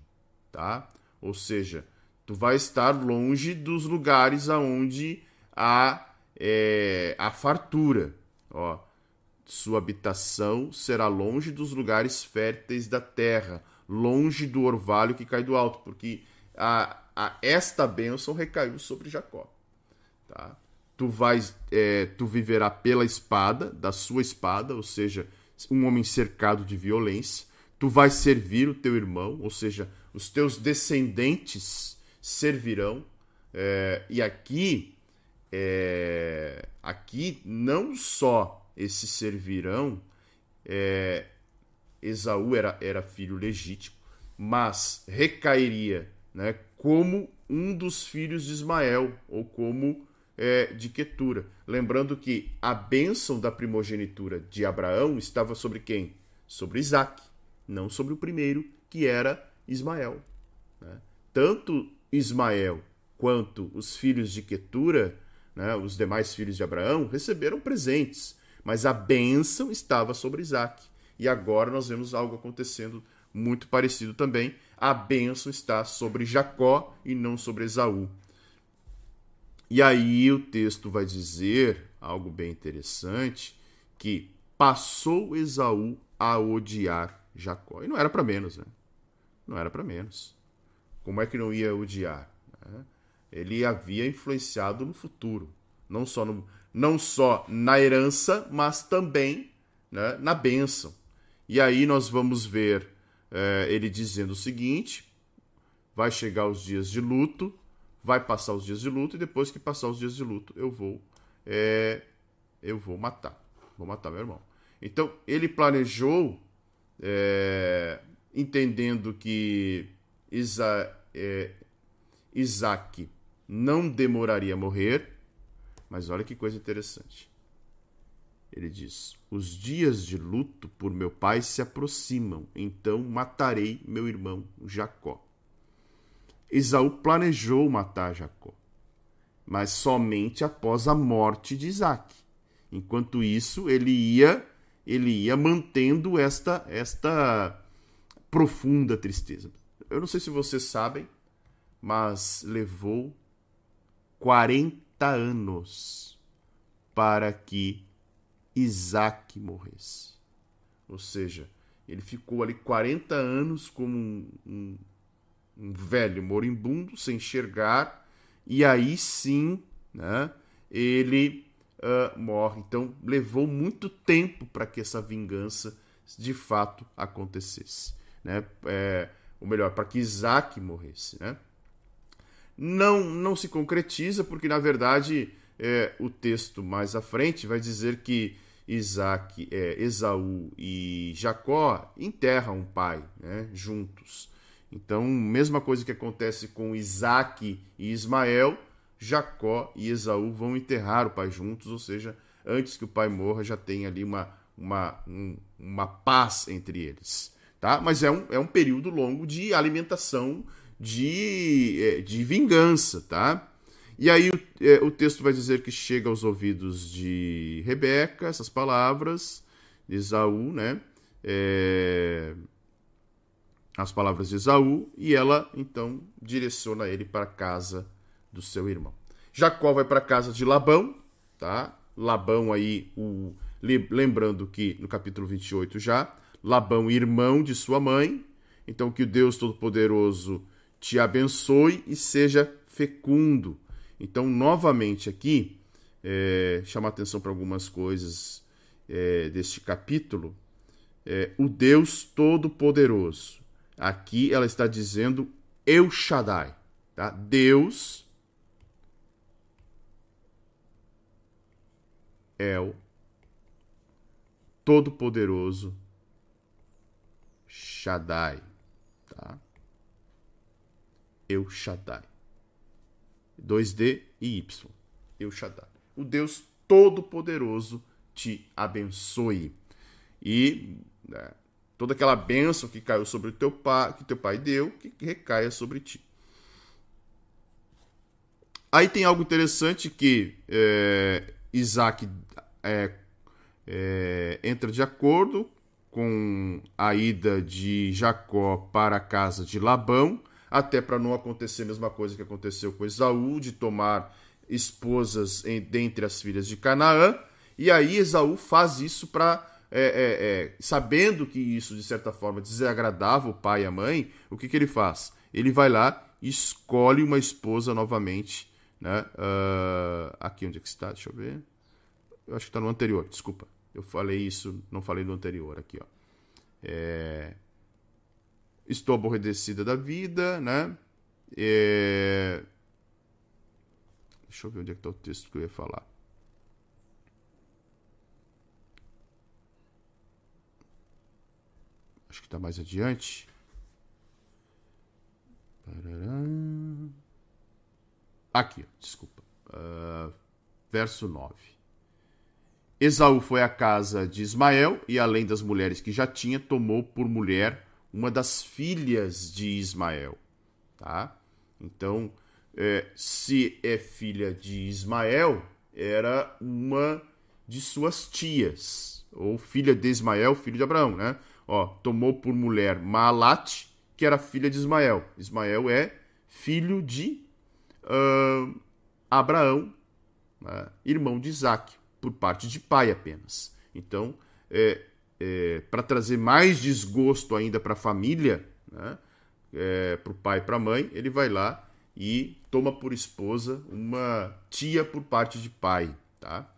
tá? Ou seja, tu vai estar longe dos lugares aonde há é, a fartura. Ó, sua habitação será longe dos lugares férteis da terra, longe do orvalho que cai do alto, porque a, a esta bênção recaiu sobre Jacó. Tá? Tu vais, é, tu viverá pela espada, da sua espada, ou seja, um homem cercado de violência. Tu vais servir o teu irmão, ou seja, os teus descendentes servirão. É, e aqui é, aqui não só esses servirão, é, Esaú era, era filho legítimo, mas recairia né, como um dos filhos de Ismael, ou como é, de Quetura. Lembrando que a bênção da primogenitura de Abraão estava sobre quem? Sobre Isaac, não sobre o primeiro, que era Ismael. Né? Tanto Ismael quanto os filhos de Quetura né, os demais filhos de Abraão, receberam presentes, mas a bênção estava sobre Isaac. E agora nós vemos algo acontecendo muito parecido também. A bênção está sobre Jacó e não sobre Esaú. E aí o texto vai dizer algo bem interessante, que passou Esaú a odiar Jacó. E não era para menos, né? Não era para menos. Como é que não ia odiar? Né? ele havia influenciado no futuro, não só, no, não só na herança, mas também né, na bênção. E aí nós vamos ver é, ele dizendo o seguinte: vai chegar os dias de luto, vai passar os dias de luto, e depois que passar os dias de luto, eu vou, é, eu vou matar, vou matar meu irmão. Então ele planejou, é, entendendo que Isa, é, Isaac não demoraria a morrer, mas olha que coisa interessante. Ele diz: Os dias de luto por meu pai se aproximam, então matarei meu irmão Jacó. Esaú planejou matar Jacó, mas somente após a morte de Isaac. Enquanto isso, ele ia ele ia mantendo esta esta profunda tristeza. Eu não sei se vocês sabem, mas levou 40 anos para que Isaac morresse. Ou seja, ele ficou ali 40 anos como um, um, um velho moribundo, sem enxergar, e aí sim né, ele uh, morre. Então levou muito tempo para que essa vingança de fato acontecesse. Né? É, ou melhor, para que Isaac morresse. Né? não, não se concretiza, porque na verdade é, o texto mais à frente vai dizer que Isaac, é, Esaú e Jacó enterram o pai né, juntos. Então, mesma coisa que acontece com Isaac e Ismael, Jacó e Esaú vão enterrar o pai juntos, ou seja, antes que o pai morra, já tem ali uma, uma, um, uma paz entre eles. Tá? Mas é um, é um período longo de alimentação, de, é, de vingança. Tá? E aí o, é, o texto vai dizer que chega aos ouvidos de Rebeca essas palavras de Esaú, né? É, as palavras de Esaú, e ela então direciona ele para a casa do seu irmão. Jacó vai para a casa de Labão, tá? Labão aí, o, lembrando que no capítulo 28 já, Labão, irmão de sua mãe, então que o Deus Todo-Poderoso te abençoe e seja fecundo. Então, novamente aqui, é, chamar atenção para algumas coisas é, deste capítulo. É, o Deus Todo-Poderoso. Aqui ela está dizendo Eu Shaddai. Tá? Deus é o Todo-Poderoso Shaddai. Tá? Eu Shaddai. 2D e Y. Eu Shaddai. O Deus Todo-Poderoso te abençoe. E né, toda aquela bênção que caiu sobre o teu pai, que teu pai deu, que recaia sobre ti. Aí tem algo interessante que é, Isaac é, é, entra de acordo com a ida de Jacó para a casa de Labão, até para não acontecer a mesma coisa que aconteceu com Esaú, de tomar esposas em, dentre as filhas de Canaã. E aí Esaú faz isso para. É, é, é, sabendo que isso, de certa forma, desagradava o pai e a mãe, o que, que ele faz? Ele vai lá e escolhe uma esposa novamente. Né? Uh, aqui onde é que está? Deixa eu ver. Eu acho que está no anterior, desculpa. Eu falei isso, não falei no anterior aqui, ó. É, estou aborrecida da vida, né? É... Deixa eu ver onde é que está o texto que eu ia falar. Acho que está mais adiante. Aqui, desculpa. Uh, verso 9. Esaú foi à casa de Ismael e, além das mulheres que já tinha, tomou por mulher uma das filhas de Ismael. Tá? Então, é, se é filha de Ismael, era uma de suas tias, ou filha de Ismael, filho de Abraão, né? Ó, tomou por mulher Maalat, que era filha de Ismael. Ismael é filho de uh, Abraão, né? irmão de Isaac, por parte de pai apenas. Então, é, é, para trazer mais desgosto ainda para a família, né? é, para o pai e para a mãe, ele vai lá e toma por esposa uma tia por parte de pai. Tá?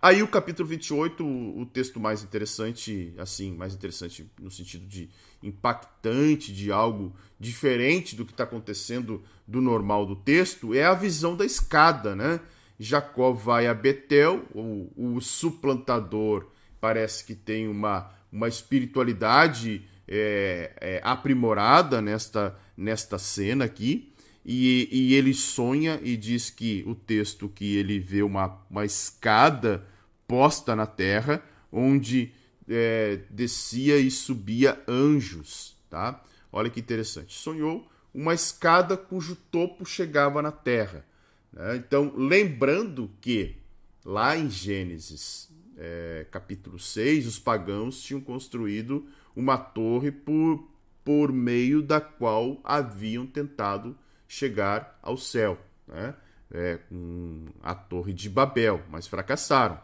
Aí o capítulo 28, o, o texto mais interessante, assim, mais interessante no sentido de impactante, de algo diferente do que está acontecendo do normal do texto, é a visão da escada, né? Jacó vai a Betel, o, o suplantador parece que tem uma, uma espiritualidade é, é, aprimorada nesta, nesta cena aqui. E, e, ele sonha e diz que o texto que ele vê uma, uma escada posta na terra, onde é, descia e subia anjos, tá? Olha que interessante. Sonhou uma escada cujo topo chegava na terra. Né? Então, lembrando que lá em Gênesis é, capítulo 6, os pagãos tinham construído uma torre por, por meio da qual haviam tentado chegar ao céu, né? É, um, a torre de Babel, mas fracassaram.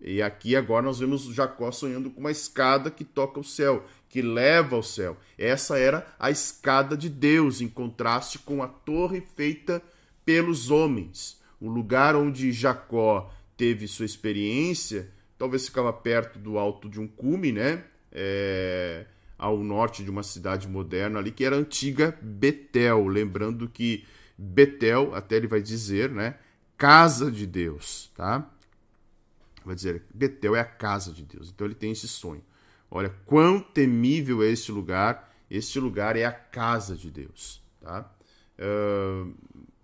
E aqui agora nós vemos Jacó sonhando com uma escada que toca o céu, que leva ao céu. Essa era a escada de Deus, em contraste com a torre feita pelos homens. O lugar onde Jacó teve sua experiência talvez ficava perto do alto de um cume, né? É, ao norte de uma cidade moderna ali, que era a antiga Betel. Lembrando que Betel, até ele vai dizer, né? casa de Deus, tá? Vai dizer, Betel é a casa de Deus. Então ele tem esse sonho. Olha, quão temível é este lugar. Este lugar é a casa de Deus, tá? Uh,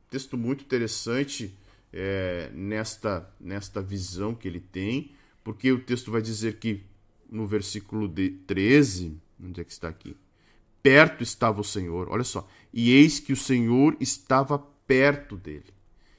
texto muito interessante é, nesta, nesta visão que ele tem, porque o texto vai dizer que no versículo 13, onde é que está aqui? Perto estava o Senhor, olha só, e eis que o Senhor estava perto dele.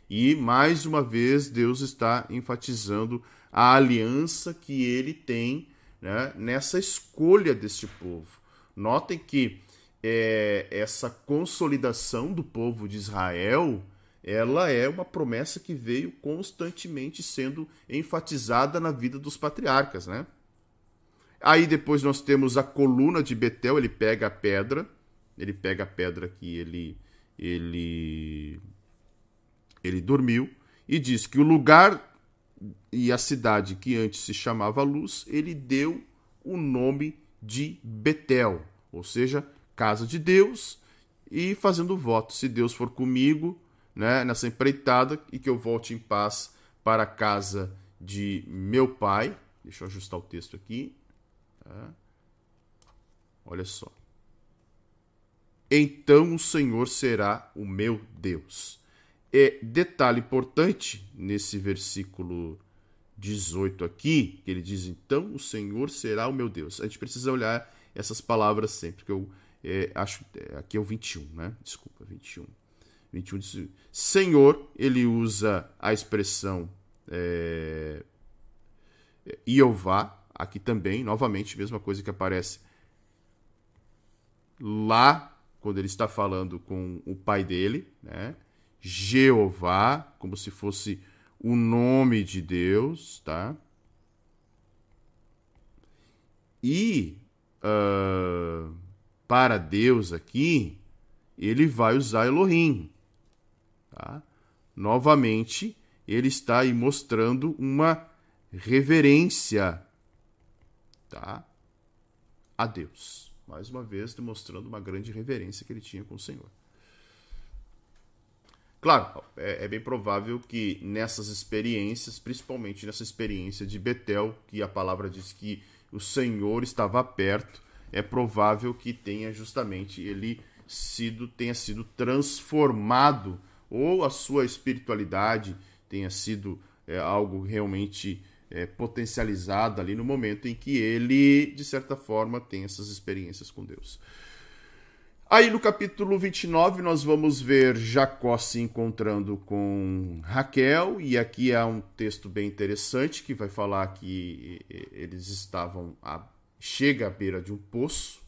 E mais uma vez Deus está enfatizando a aliança que ele tem né, nessa escolha deste povo. Notem que é, essa consolidação do povo de Israel ela é uma promessa que veio constantemente sendo enfatizada na vida dos patriarcas, né? Aí depois nós temos a coluna de Betel, ele pega a pedra, ele pega a pedra que ele ele ele dormiu e diz que o lugar e a cidade que antes se chamava Luz, ele deu o nome de Betel, ou seja, casa de Deus, e fazendo voto: se Deus for comigo né, nessa empreitada e que eu volte em paz para a casa de meu pai. Deixa eu ajustar o texto aqui. Tá? Olha só. Então o Senhor será o meu Deus. E detalhe importante nesse versículo 18 aqui, que ele diz: Então o Senhor será o meu Deus. A gente precisa olhar essas palavras sempre, que eu é, acho. É, aqui é o 21, né? Desculpa, 21. 21 diz: Senhor, ele usa a expressão é, Iová, aqui também, novamente, mesma coisa que aparece lá, quando ele está falando com o pai dele, né? Jeová, como se fosse o nome de Deus, tá? E uh, para Deus aqui, ele vai usar Elohim. Tá? Novamente, ele está aí mostrando uma reverência tá? a Deus. Mais uma vez, demonstrando uma grande reverência que ele tinha com o Senhor. Claro, é, é, bem provável que nessas experiências, principalmente nessa experiência de Betel, que a palavra diz que o Senhor estava perto, é provável que tenha justamente ele sido tenha sido transformado ou a sua espiritualidade tenha sido é, algo realmente é, potencializado ali no momento em que ele, de certa forma, tem essas experiências com Deus. Aí no capítulo 29 nós vamos ver Jacó se encontrando com Raquel, e aqui há um texto bem interessante que vai falar que eles estavam a, chega à beira de um poço,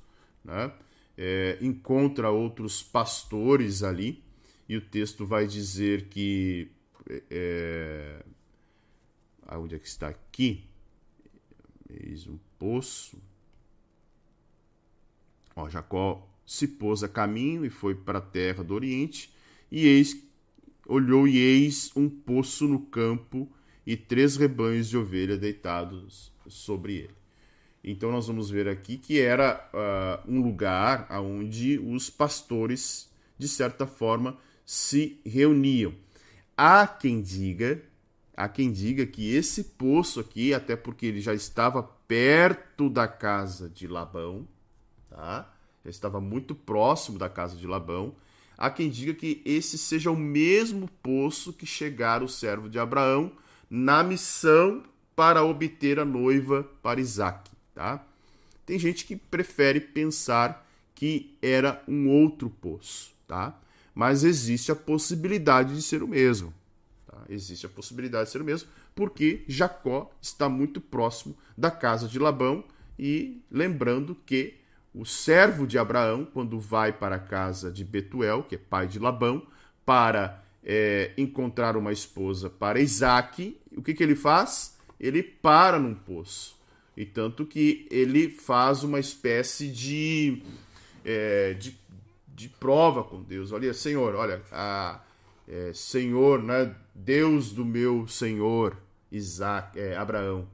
né? É, encontra outros pastores ali, e o texto vai dizer que. É, aonde é que está aqui? Eis um poço. Ó, Jacó se pôs a caminho e foi para a terra do Oriente, e eis, olhou e eis um poço no campo e três rebanhos de ovelha deitados sobre ele. Então nós vamos ver aqui que era uh, um lugar onde os pastores, de certa forma, se reuniam. Há quem diga, há quem diga que esse poço aqui, até porque ele já estava perto da casa de Labão, tá? Já estava muito próximo da casa de Labão. Há quem diga que esse seja o mesmo poço que chegara o servo de Abraão na missão para obter a noiva para Isaac, tá? Tem gente que prefere pensar que era um outro poço, tá? Mas existe a possibilidade de ser o mesmo. Tá? Existe a possibilidade de ser o mesmo, porque Jacó está muito próximo da casa de Labão, e lembrando que o servo de Abraão, quando vai para a casa de Betuel, que é pai de Labão, para é, encontrar uma esposa para Isaac, o que, que ele faz? Ele para num poço. E tanto que ele faz uma espécie de, é, de de prova com Deus. Olha, Senhor, olha, é, Senhor, né, Deus do meu Senhor, Isaac, é, Abraão.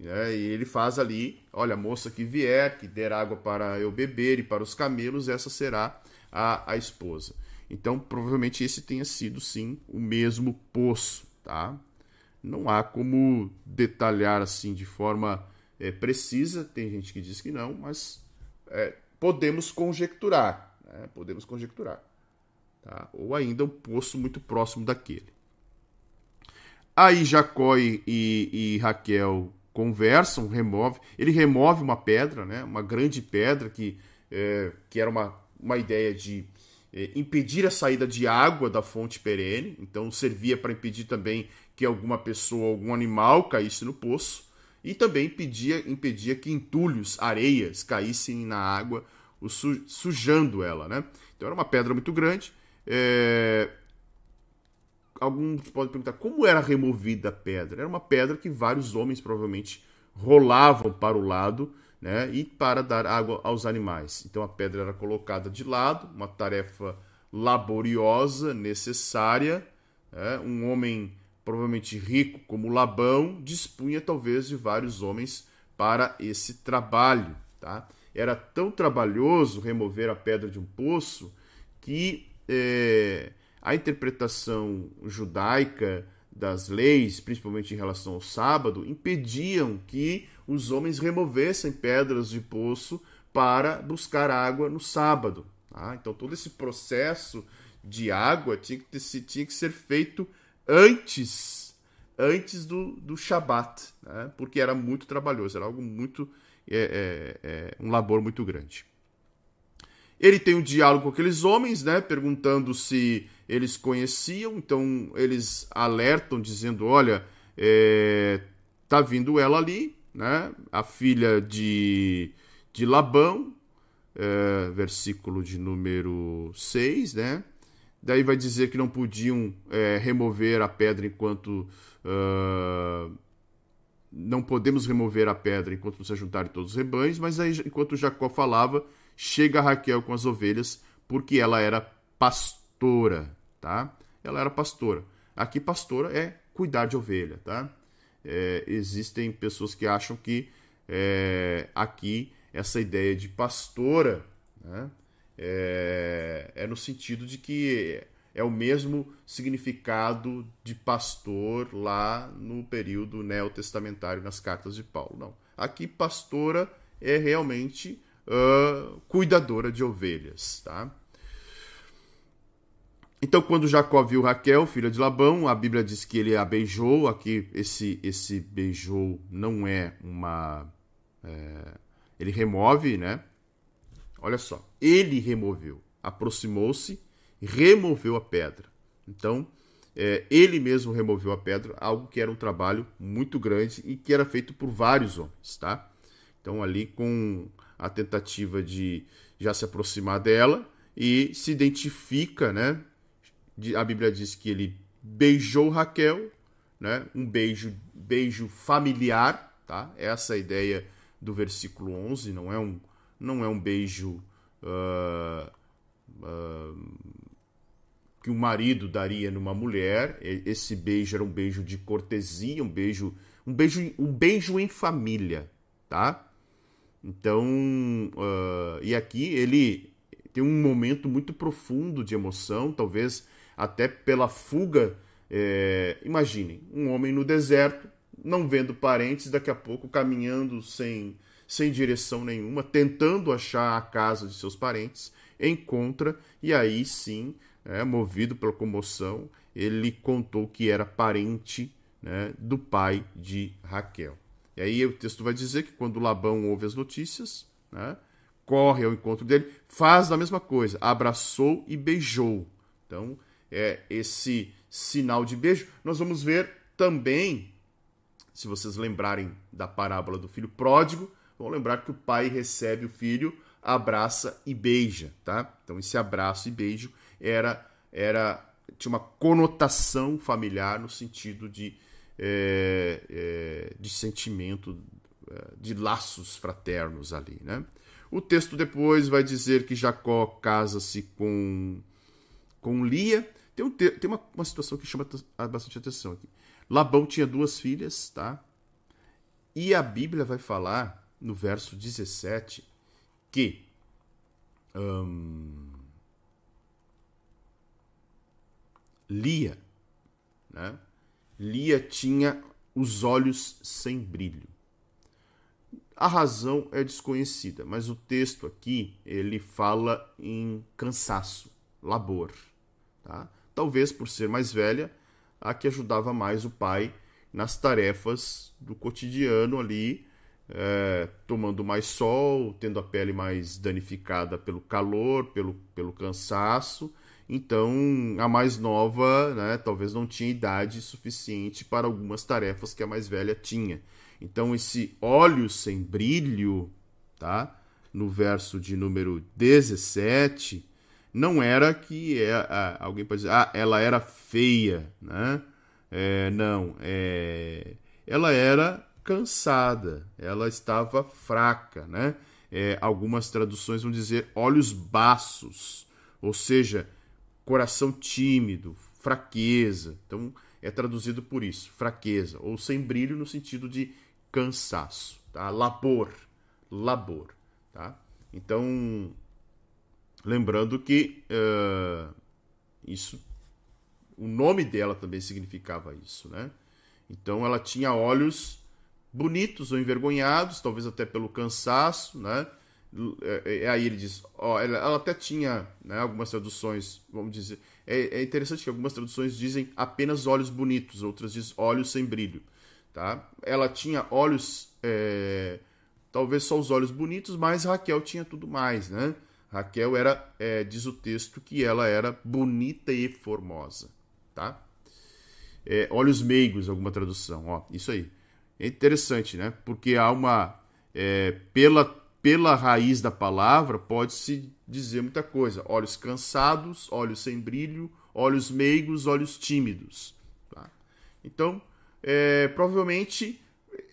É, e ele faz ali, olha, a moça que vier, que der água para eu beber e para os camelos, essa será a, a esposa. Então, provavelmente esse tenha sido, sim, o mesmo poço, tá? Não há como detalhar assim de forma é, precisa, tem gente que diz que não, mas é, podemos conjecturar, né? podemos conjecturar. Tá? Ou ainda um poço muito próximo daquele. Aí Jacó e, e, e Raquel conversam, remove, ele remove uma pedra, né? uma grande pedra que, é, que era uma, uma ideia de é, impedir a saída de água da fonte perene, então servia para impedir também que alguma pessoa, algum animal caísse no poço, e também impedia, impedia que entulhos, areias caíssem na água, sujando ela. Né? Então era uma pedra muito grande. É... Alguns podem perguntar como era removida a pedra. Era uma pedra que vários homens provavelmente rolavam para o lado né, e para dar água aos animais. Então a pedra era colocada de lado, uma tarefa laboriosa, necessária. Né, um homem provavelmente rico como Labão dispunha talvez de vários homens para esse trabalho. Tá? Era tão trabalhoso remover a pedra de um poço que é, a interpretação judaica das leis, principalmente em relação ao sábado, impediam que os homens removessem pedras de poço para buscar água no sábado. Tá? Então todo esse processo de água tinha que, ter, tinha que ser feito antes antes do, do Shabat, né? porque era muito trabalhoso, era algo muito. É, é, é, um labor muito grande. Ele tem um diálogo com aqueles homens, né, perguntando se eles conheciam, então eles alertam, dizendo: olha, é, tá vindo ela ali, né, a filha de, de Labão, é, versículo de número 6, né? Daí vai dizer que não podiam é, remover a pedra enquanto. Uh, não podemos remover a pedra enquanto não se juntarem todos os rebanhos, mas aí, enquanto Jacó falava, chega Raquel com as ovelhas, porque ela era pastora, tá? Ela era pastora. Aqui, pastora é cuidar de ovelha, tá? É, existem pessoas que acham que é, aqui essa ideia de pastora né, é, é no sentido de que é o mesmo significado de pastor lá no período neotestamentário nas cartas de Paulo. Não. Aqui, pastora é realmente uh, cuidadora de ovelhas. Tá? Então, quando Jacó viu Raquel, filha de Labão, a Bíblia diz que ele a beijou. Aqui, esse, esse beijou não é uma. É, ele remove, né? Olha só. Ele removeu. Aproximou-se, removeu a pedra. Então, é, ele mesmo removeu a pedra, algo que era um trabalho muito grande e que era feito por vários homens, tá? Então, ali com a tentativa de já se aproximar dela e se identifica, né? A Bíblia diz que ele beijou Raquel, né? Um beijo, beijo familiar, tá? Essa é a ideia do versículo 11, não é um, não é um beijo uh, uh, que o marido daria numa mulher. Esse beijo era um beijo de cortesia, um beijo, um beijo, um beijo em família, tá? Então, uh, e aqui ele tem um momento muito profundo de emoção, talvez até pela fuga. É, imaginem, um homem no deserto, não vendo parentes, daqui a pouco caminhando sem, sem direção nenhuma, tentando achar a casa de seus parentes, encontra e aí sim, é, movido pela comoção, ele contou que era parente né, do pai de Raquel. E aí o texto vai dizer que quando Labão ouve as notícias, né, corre ao encontro dele, faz a mesma coisa, abraçou e beijou. Então, é esse sinal de beijo. Nós vamos ver também, se vocês lembrarem da parábola do filho pródigo, vão lembrar que o pai recebe o filho, abraça e beija, tá? Então esse abraço e beijo era era tinha uma conotação familiar no sentido de é, é, de sentimento, é, de laços fraternos ali. Né? O texto depois vai dizer que Jacó casa-se com, com Lia. Tem, um, tem uma, uma situação que chama bastante atenção aqui. Labão tinha duas filhas, tá? E a Bíblia vai falar, no verso 17, que hum, Lia, né? Lia tinha os olhos sem brilho. A razão é desconhecida, mas o texto aqui ele fala em cansaço, labor. Tá? Talvez por ser mais velha, a que ajudava mais o pai nas tarefas do cotidiano ali, é, tomando mais sol, tendo a pele mais danificada pelo calor, pelo, pelo cansaço. Então, a mais nova, né, talvez não tinha idade suficiente para algumas tarefas que a mais velha tinha. Então, esse óleo sem brilho, tá? No verso de número 17, não era que é, alguém pode dizer, ah, ela era feia, né? É, não, é, ela era cansada, ela estava fraca, né? É, algumas traduções vão dizer olhos baços, ou seja, coração tímido, fraqueza. Então é traduzido por isso, fraqueza, ou sem brilho no sentido de cansaço, tá? Labor, labor, tá? Então, lembrando que uh, isso, o nome dela também significava isso, né? Então, ela tinha olhos bonitos ou envergonhados, talvez até pelo cansaço, né? É, é, aí ele diz, ó, ela, ela até tinha né, algumas traduções, vamos dizer, é, é, interessante que algumas traduções dizem apenas olhos bonitos, outras dizem olhos sem brilho. Tá? Ela tinha olhos, é, talvez só os olhos bonitos, mas Raquel tinha tudo mais, né? Raquel era, é, diz o texto, que ela era bonita e formosa, tá? É, olhos meigos, alguma tradução, ó, isso aí. É interessante, né? Porque há uma, é, pela, pela raiz da palavra, pode-se dizer muita coisa. Olhos cansados, olhos sem brilho, olhos meigos, olhos tímidos. Tá? Então, é, provavelmente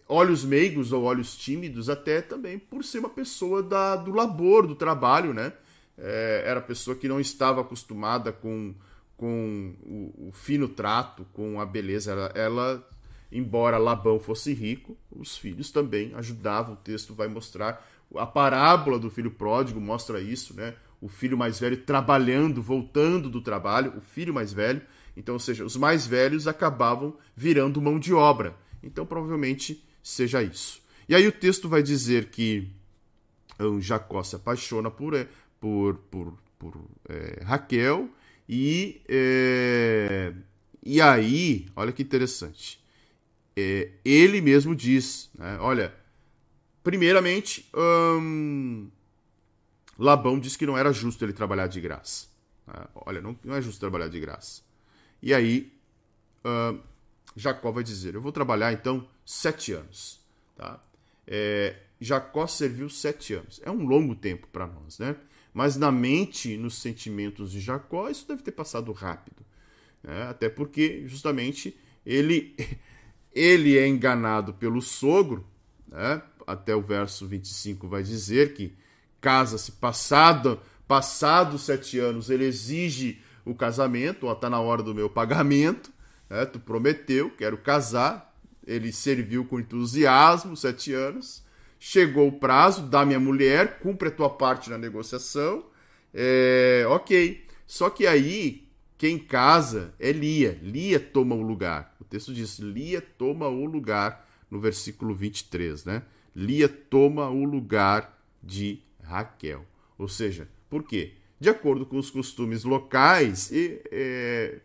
olhos meigos ou olhos tímidos, até também por ser uma pessoa da, do labor, do trabalho, né? É, era pessoa que não estava acostumada com, com o, o fino trato, com a beleza. Ela, ela, embora Labão fosse rico, os filhos também ajudavam. O texto vai mostrar a parábola do filho pródigo mostra isso, né? O filho mais velho trabalhando, voltando do trabalho, o filho mais velho, então, ou seja, os mais velhos acabavam virando mão de obra. Então, provavelmente seja isso. E aí o texto vai dizer que um, Jacó se apaixona por, é, por, por, por é, Raquel e, é, e aí, olha que interessante, é, ele mesmo diz, né, olha, primeiramente, hum, Labão diz que não era justo ele trabalhar de graça. Né? Olha, não, não é justo trabalhar de graça. E aí, Jacó vai dizer: Eu vou trabalhar então sete anos. Tá? É, Jacó serviu sete anos. É um longo tempo para nós, né? Mas na mente, nos sentimentos de Jacó, isso deve ter passado rápido. Né? Até porque, justamente, ele, ele é enganado pelo sogro. Né? Até o verso 25 vai dizer que casa-se passado, passado sete anos, ele exige o casamento, ó, tá na hora do meu pagamento, né? tu prometeu, quero casar, ele serviu com entusiasmo, sete anos, chegou o prazo, dá minha mulher, cumpre a tua parte na negociação, é, ok. Só que aí, quem casa é Lia, Lia toma o lugar. O texto diz, Lia toma o lugar, no versículo 23, né? Lia toma o lugar de Raquel. Ou seja, por quê? de acordo com os costumes locais, e, é,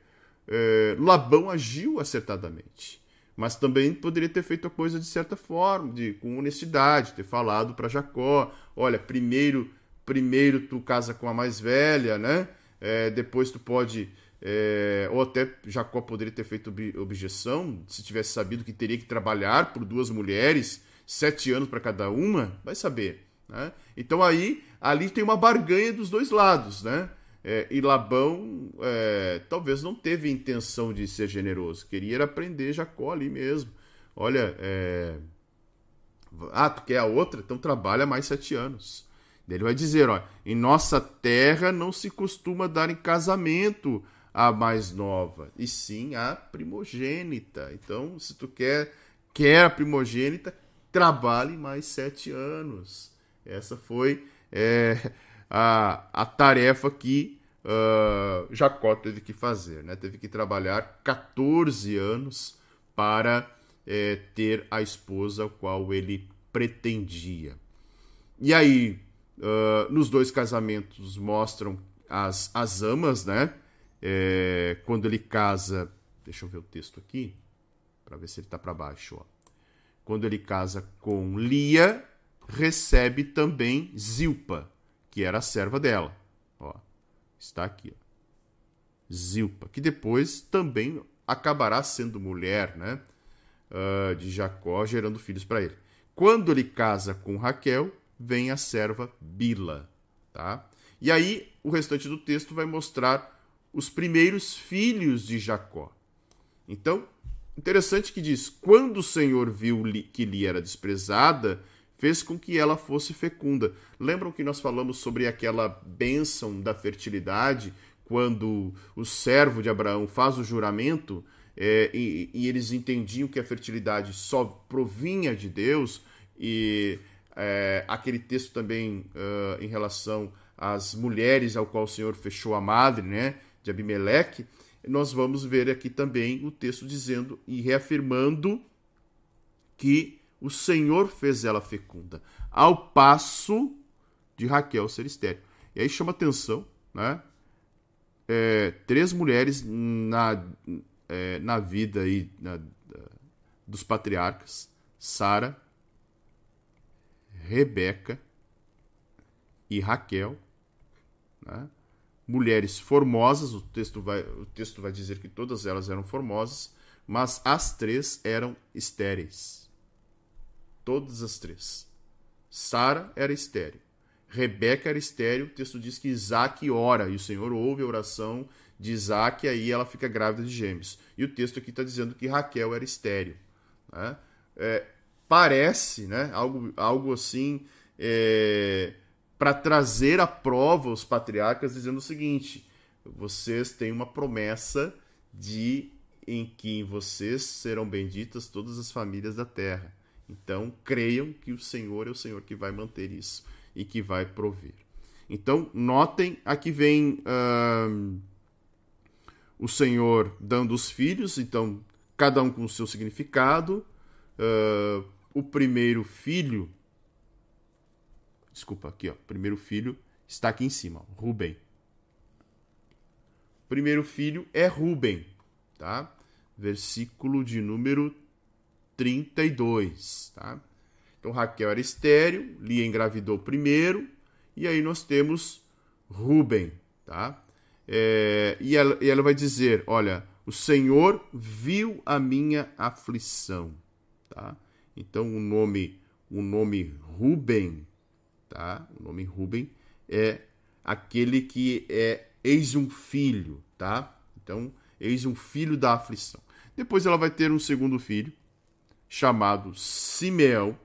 é, Labão agiu acertadamente. Mas também poderia ter feito a coisa de certa forma, de, com honestidade, ter falado para Jacó: olha, primeiro, primeiro tu casa com a mais velha, né? É, depois tu pode. É, ou até Jacó poderia ter feito objeção, se tivesse sabido que teria que trabalhar por duas mulheres, sete anos para cada uma, vai saber. Né? Então aí ali tem uma barganha dos dois lados, né? É, e Labão é, talvez não teve intenção de ser generoso, queria aprender Jacó ali mesmo. Olha, é... ah, tu quer a outra? Então trabalha mais sete anos. Ele vai dizer, ó, em nossa terra não se costuma dar em casamento a mais nova, e sim a primogênita. Então, se tu quer, quer a primogênita, trabalhe mais sete anos. Essa foi é, a, a tarefa que uh, Jacó teve que fazer. Né? Teve que trabalhar 14 anos para é, ter a esposa a qual ele pretendia. E aí, uh, nos dois casamentos mostram as, as amas, né? É, quando ele casa, deixa eu ver o texto aqui, para ver se ele está para baixo. Ó. Quando ele casa com Lia, recebe também Zilpa, que era a serva dela. Ó, está aqui. Ó. Zilpa, que depois também acabará sendo mulher né, uh, de Jacó, gerando filhos para ele. Quando ele casa com Raquel, vem a serva Bila. Tá? E aí, o restante do texto vai mostrar os primeiros filhos de Jacó. Então, interessante que diz: quando o Senhor viu que lhe era desprezada, fez com que ela fosse fecunda. Lembram que nós falamos sobre aquela bênção da fertilidade, quando o servo de Abraão faz o juramento é, e, e, eles entendiam que a fertilidade só provinha de Deus, e é, aquele texto também uh, em relação às mulheres ao qual o Senhor fechou a madre, né? de Abimeleque, nós vamos ver aqui também o texto dizendo e reafirmando que o Senhor fez ela fecunda, ao passo de Raquel ser estéril. E aí chama atenção, né? É, três mulheres na, é, na vida aí, na, dos patriarcas: Sara, Rebeca e Raquel. Né? Mulheres formosas, o texto, vai, o texto vai dizer que todas elas eram formosas, mas as três eram estéreis. Todas as três. Sara era estéril. Rebeca era estéril. O texto diz que Isaac ora, e o Senhor ouve a oração de Isaac, e aí ela fica grávida de gêmeos. E o texto aqui está dizendo que Raquel era estéril. Né? É, parece né, algo, algo assim. É, para trazer à prova os patriarcas dizendo o seguinte: vocês têm uma promessa de em que vocês serão benditas todas as famílias da terra. Então, creiam que o Senhor é o Senhor que vai manter isso e que vai prover. Então, notem, aqui vem uh, o Senhor dando os filhos, então, cada um com o seu significado. Uh, o primeiro filho Desculpa, aqui, ó. Primeiro filho está aqui em cima, Rubem. Primeiro filho é Rubem, tá? Versículo de número 32, tá? Então Raquel era estéreo, Lia engravidou primeiro, e aí nós temos Rubem, tá? É, e, ela, e ela vai dizer: Olha, o Senhor viu a minha aflição, tá? Então o nome, o nome Rubem tá? O nome Ruben é aquele que é eis um filho, tá? Então, eis um filho da aflição. Depois ela vai ter um segundo filho chamado Simeão,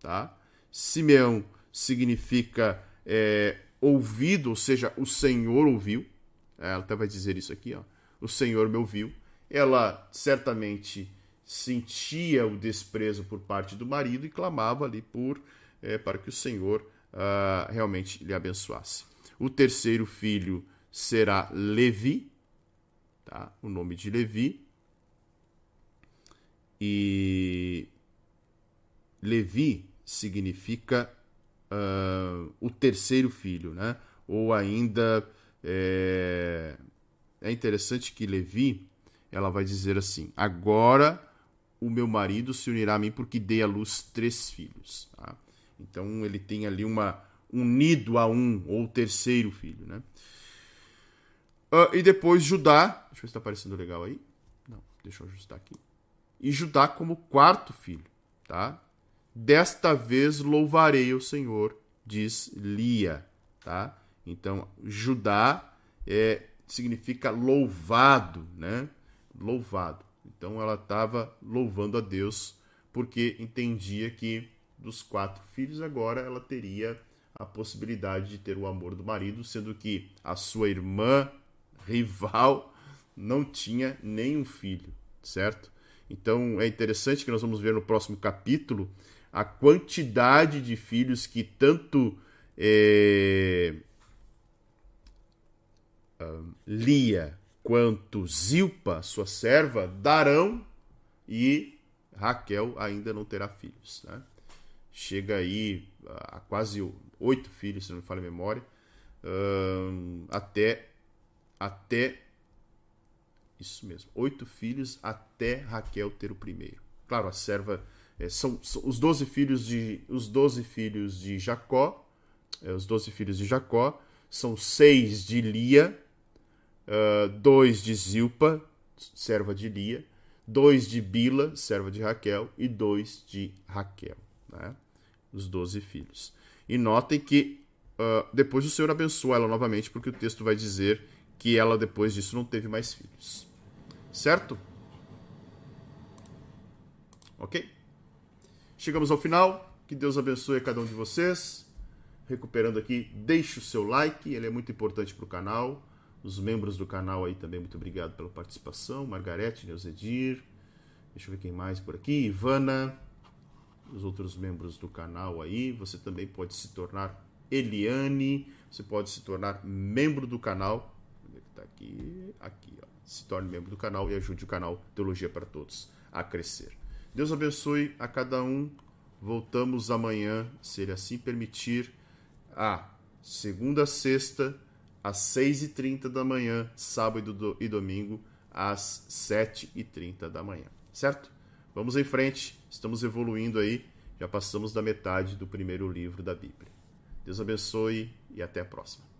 tá? Simeão significa é, ouvido, ou seja, o Senhor ouviu. Ela até vai dizer isso aqui, ó. O Senhor me ouviu. Ela certamente sentia o desprezo por parte do marido e clamava ali por é, para que o Senhor uh, realmente lhe abençoasse. O terceiro filho será Levi, tá? o nome de Levi. E Levi significa uh, o terceiro filho, né? Ou ainda é, é interessante que Levi ela vai dizer assim: agora o meu marido se unirá a mim porque dei à luz três filhos. Tá? Então ele tem ali uma unido a um ou terceiro filho, né? Uh, e depois Judá, deixa eu ver se está aparecendo legal aí. Não, deixa eu ajustar aqui. E Judá como quarto filho, tá? Desta vez louvarei o Senhor, diz Lia, tá? Então Judá é significa louvado, né? Louvado. Então ela estava louvando a Deus porque entendia que dos quatro filhos, agora ela teria a possibilidade de ter o amor do marido, sendo que a sua irmã rival não tinha nenhum filho, certo? Então é interessante que nós vamos ver no próximo capítulo a quantidade de filhos que tanto é, Lia quanto Zilpa, sua serva, darão e Raquel ainda não terá filhos. Né? Chega aí a quase oito filhos, se não me falha a memória, até, até isso mesmo, oito filhos até Raquel ter o primeiro. Claro, a serva é, são, são, os doze filhos de os doze filhos de Jacó, é, os doze filhos de Jacó são seis de Lia, uh, dois de Zilpa, serva de Lia, dois de Bila, serva de Raquel, e dois de Raquel, né? Os doze filhos. E notem que uh, depois o Senhor abençoa ela novamente, porque o texto vai dizer que ela depois disso não teve mais filhos. Certo? Ok? Chegamos ao final. Que Deus abençoe a cada um de vocês. Recuperando aqui, deixe o seu like, ele é muito importante para o canal. Os membros do canal aí também, muito obrigado pela participação. Margarete, Neuzedir. Deixa eu ver quem mais por aqui. Ivana. Os outros membros do canal aí. Você também pode se tornar Eliane. Você pode se tornar membro do canal. Onde é que tá aqui? Aqui, ó. Se torne membro do canal e ajude o canal Teologia para Todos a crescer. Deus abençoe a cada um. Voltamos amanhã, se ele assim permitir, a segunda, sexta, às 6h30 da manhã, sábado e domingo, às 7h30 da manhã. Certo? Vamos em frente, estamos evoluindo aí, já passamos da metade do primeiro livro da Bíblia. Deus abençoe e até a próxima.